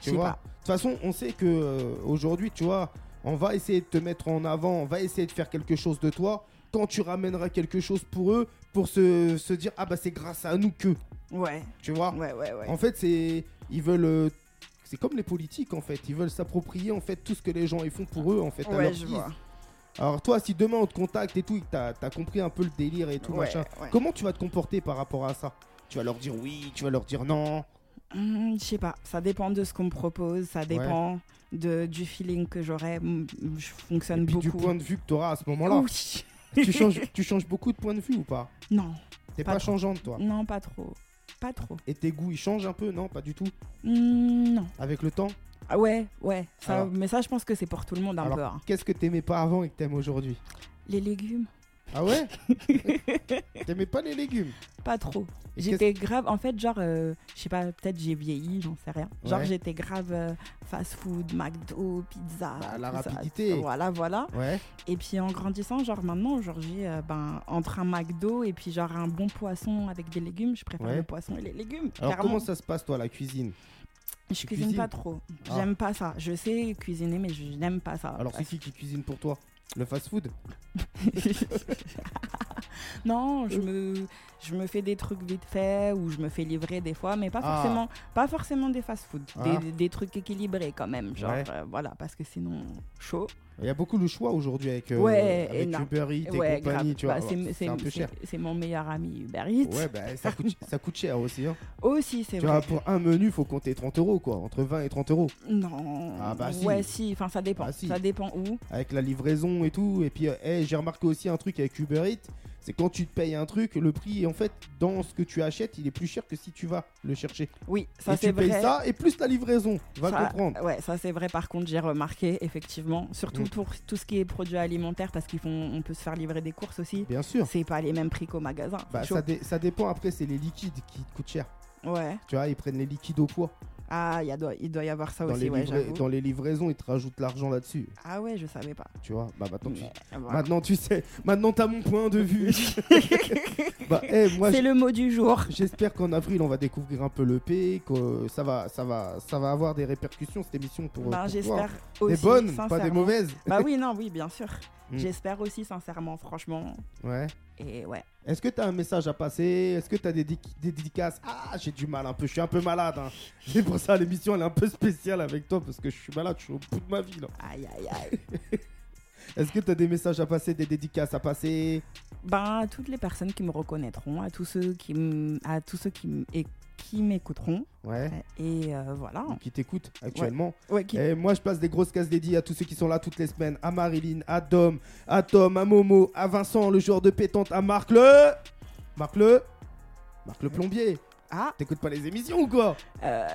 Tu vois. De toute façon, on sait que euh, aujourd'hui, tu vois, on va essayer de te mettre en avant, on va essayer de faire quelque chose de toi. Quand tu ramèneras quelque chose pour eux, pour se, se dire ah bah c'est grâce à nous que, Ouais, tu vois. ouais, ouais, ouais. En fait, c'est ils veulent euh, c'est comme les politiques en fait, ils veulent s'approprier en fait tout ce que les gens ils font pour eux en fait à ouais, leur je vois. Alors toi, si demain on te contacte et tout, et que t'as as compris un peu le délire et tout Ouais, machin, ouais. comment tu vas te comporter par rapport à ça? Tu vas leur dire oui, tu vas leur dire non. Hmm, je sais pas, ça dépend de ce qu'on me propose, ça dépend de, du feeling que j'aurai. Hmm, Je fonctionne Et puis beaucoup. du point de vue que tu auras à ce moment-là. Oui. tu, changes, tu changes beaucoup de point de vue ou pas? Non, T'es Pas changeante toi? non, pas trop. Pas trop. Et tes goûts ils changent un peu Non, pas du tout? Non. Avec le temps? Ah ouais, ouais. Ça, Alors- mais ça, je pense que c'est pour tout le monde un Alors, peu. hein. Qu'est-ce que t'aimais pas avant et que t'aimes aujourd'hui? Les légumes, Ah ouais T'aimais pas les légumes pas trop. J'étais grave, en fait, genre, euh, je sais pas, peut-être j'ai vieilli, j'en sais rien. Genre, Ouais. j'étais grave euh, fast food, McDo, pizza. Bah, la ça. rapidité. Voilà, voilà. Ouais. Et puis en grandissant, genre maintenant, aujourd'hui, euh, ben, entre un McDo et puis genre un bon poisson avec des légumes, je préfère Ouais. le poisson et les légumes. Alors clairement. comment ça se passe toi la cuisine? Je cuisine cuisines? pas trop. Ah. J'aime pas ça. Je sais cuisiner, mais je n'aime pas ça. Alors c'est qui qui cuisine pour toi? Le fast-food. Non, je me, je me fais des trucs vite fait ou je me fais livrer des fois, mais pas Ah. forcément, pas forcément des fast-food, Ah. des, des trucs équilibrés quand même, genre Ouais. euh, voilà, parce que sinon chaud. Il y a beaucoup de choix aujourd'hui avec, euh, Ouais, avec. Uber Eats et ouais, compagnie, grave. tu vois. Bah, c'est, Alors, c'est- un peu cher. c'est mon meilleur ami Uber Eats. Ouais, bah, ça, coûte, ça coûte cher aussi. Hein. Aussi, c'est vrai. vois, pour un menu, faut compter 30 euros, quoi. Entre 20 et 30 euros. Non. Ah bah si. Ouais, si. Enfin, ça dépend. Ah si. Ça dépend où. Avec la livraison et tout. Et puis, euh, hey, j'ai remarqué aussi un truc avec Uber Eats. C'est quand tu te payes un truc, le prix, en fait, dans ce que tu achètes, il est plus cher que si tu vas le chercher. Oui, ça et c'est tu payes vrai. ça et plus la livraison. Va Ça- comprendre. Ouais, ça c'est vrai. Par contre, j'ai remarqué effectivement, surtout Mm. pour tout ce qui est produits alimentaires, parce qu'ils font, on peut se faire livrer des courses aussi. Bien sûr. C'est pas les mêmes prix qu'au magasin. Bah, dé- ça dépend après, c'est les liquides qui te coûtent cher. Ouais. Tu vois, ils prennent les liquides au poids. Ah, il y a doit, il doit y avoir ça Dans, aussi. les Ouais, livra- j'avoue. dans les livraisons, ils te rajoutent l'argent là-dessus. Ah ouais, je savais pas. Tu vois, bah maintenant tu, voilà. maintenant tu sais. Maintenant t'as mon point de vue. bah, eh, moi, c'est le mot du jour. J'espère qu'en avril on va découvrir un peu le P, que ça va, ça va, ça va avoir des répercussions cette émission pour, j'espère Des bonnes, pas des mauvaises. Bah oui, non, oui, bien sûr. Mm. J'espère aussi sincèrement, franchement. Ouais. Et ouais. Est-ce que tu as un message à passer? Est-ce que tu as des, dic- des dédicaces? Ah, j'ai du mal un peu, je suis un peu malade. hein. C'est pour ça l'émission elle est un peu spéciale avec toi parce que je suis malade, je suis au bout de ma vie là. Aïe, aïe, aïe. Est-ce que tu as des messages à passer, des dédicaces à passer? Ben, à toutes les personnes qui me reconnaîtront, à tous ceux qui, à tous ceux qui, qui m'écouteront. Ouais. Et euh, voilà. Qui t'écoutent actuellement Ouais, qui- Et moi, je passe des grosses cases dédiées à tous ceux qui sont là toutes les semaines. À Marilyn, à Dom, à Tom, à Momo, à Vincent, le joueur de pétante, à Marc le... Marc le... Marc le plombier. Ah, T'écoutes pas les émissions ou quoi euh,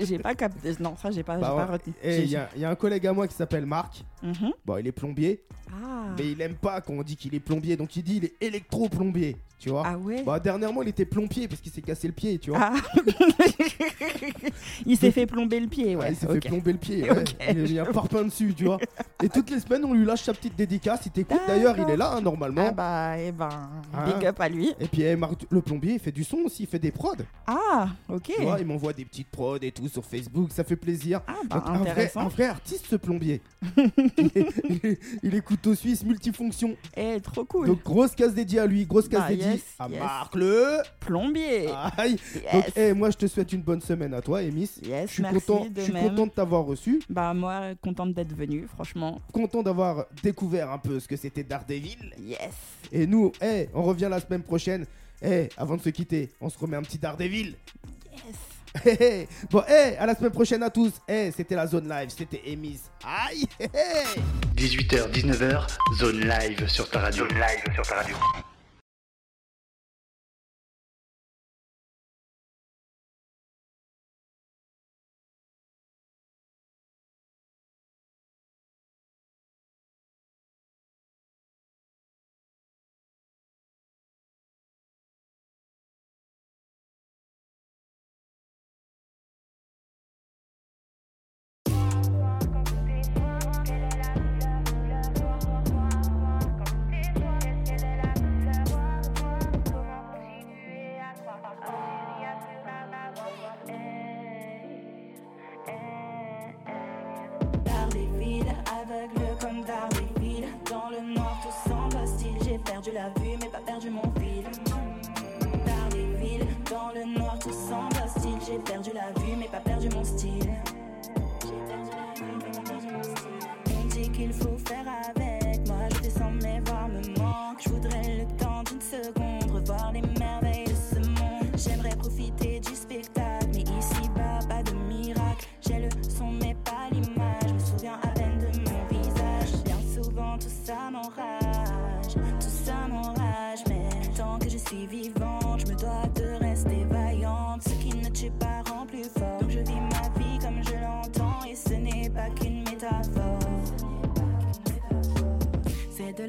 j'ai pas capté. Non, ça, j'ai pas, Bah j'ai pas ouais. retenu. Et J'ai- il y, a- il y a un collègue à moi qui s'appelle Marc. Mhm. Bon, il est plombier, Ah. mais il aime pas quand on dit qu'il est plombier. Donc il dit il est électro-plombier, tu vois. Ah ouais Bah, dernièrement, il était plombier parce qu'il s'est cassé le pied, tu vois. Ah. il s'est fait plomber le pied, ouais. Il s'est fait plomber le pied. Ouais. Il a mis un parpaing dessus, tu vois. Et toutes les semaines, on lui lâche sa petite dédicace. Il t'écoute. D'ailleurs, il est là, hein, normalement. Ah bah, eh ben, Hein big up à lui. Et puis, eh, Marc, le plombier, il fait du son aussi, il fait des prods. Ah, ok. Tu vois, il m'envoie des petites prods et tout sur Facebook, ça fait plaisir. Ah bah, un, vrai, intéressant. un vrai artiste, ce plombier. il, est, il est- il est couteau suisse multifonction. Eh, trop cool. Donc, grosse case dédiée à lui, grosse case Bah, dédiée yes, à yes. Marc le. Plombier. Aïe. yes. Donc, eh, moi, je te souhaite une bonne semaine à toi, Emis. yes, Je suis content, je suis content de t'avoir reçu, Bah, moi, contente d'être venue, franchement. content d'avoir découvert un peu ce que c'était Daredevil. Yes. Et nous, eh, on revient la semaine prochaine. Eh, avant de se quitter, on se remet un petit Daredevil. Yes. Hé, hé. Bon, eh, à la semaine prochaine à tous. Eh, c'était la zone live, c'était Emis. Aïe, hé, hé. 18h, 19h, zone live sur ta radio. Zone live sur ta radio.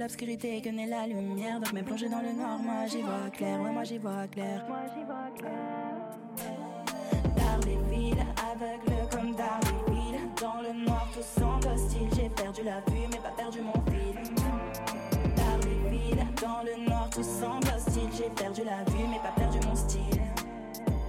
Que naît la lumière, donc même plongé dans le noir, moi j'y vois clair, ouais moi j'y vois clair. Moi j'y vois clair. Daredevil, aveugle comme Daredevil, dans le noir tout semble hostile, j'ai perdu la vue mais pas perdu mon fil. Daredevil, dans le noir tout semble hostile, j'ai perdu la vue mais pas perdu mon style.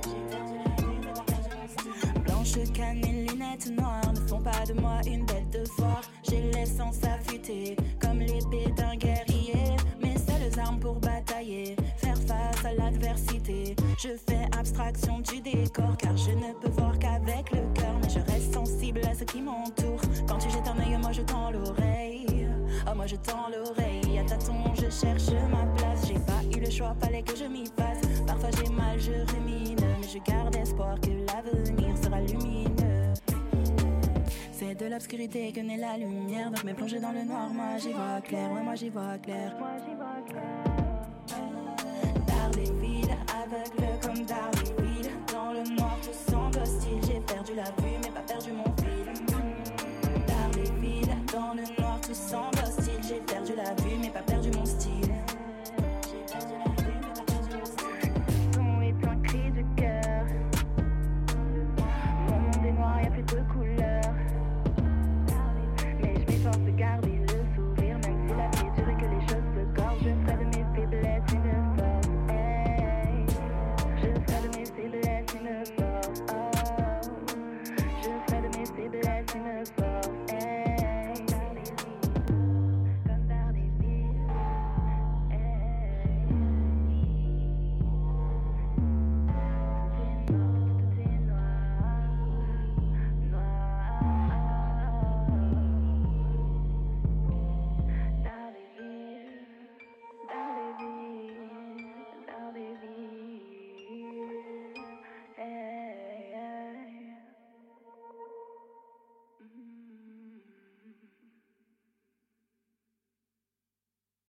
J'ai perdu la vue mais pas perdu mon style. Blanche canne et lunettes noires font pas de moi une bête de foire. J'ai l'essence affûtée comme l'épée d'un guerrier. Mes seules armes pour batailler, faire face à l'adversité. Je fais abstraction du décor car je ne peux voir qu'avec le cœur. Mais je reste sensible à ce qui m'entoure. Quand tu jettes un œil, moi je tends l'oreille. Oh, moi je tends l'oreille. À tâtons, je cherche ma place. J'ai pas eu le choix, fallait que je m'y fasse. Parfois j'ai mal, je rumine. Mais je garde espoir que l'avenir sera lumineux. C'est de l'obscurité que naît la lumière. Donc, mes dans le noir, moi j'y vois clair. Ouais, moi j'y vois clair. Moi j'y vois clair. Par les villes aveugles comme d'art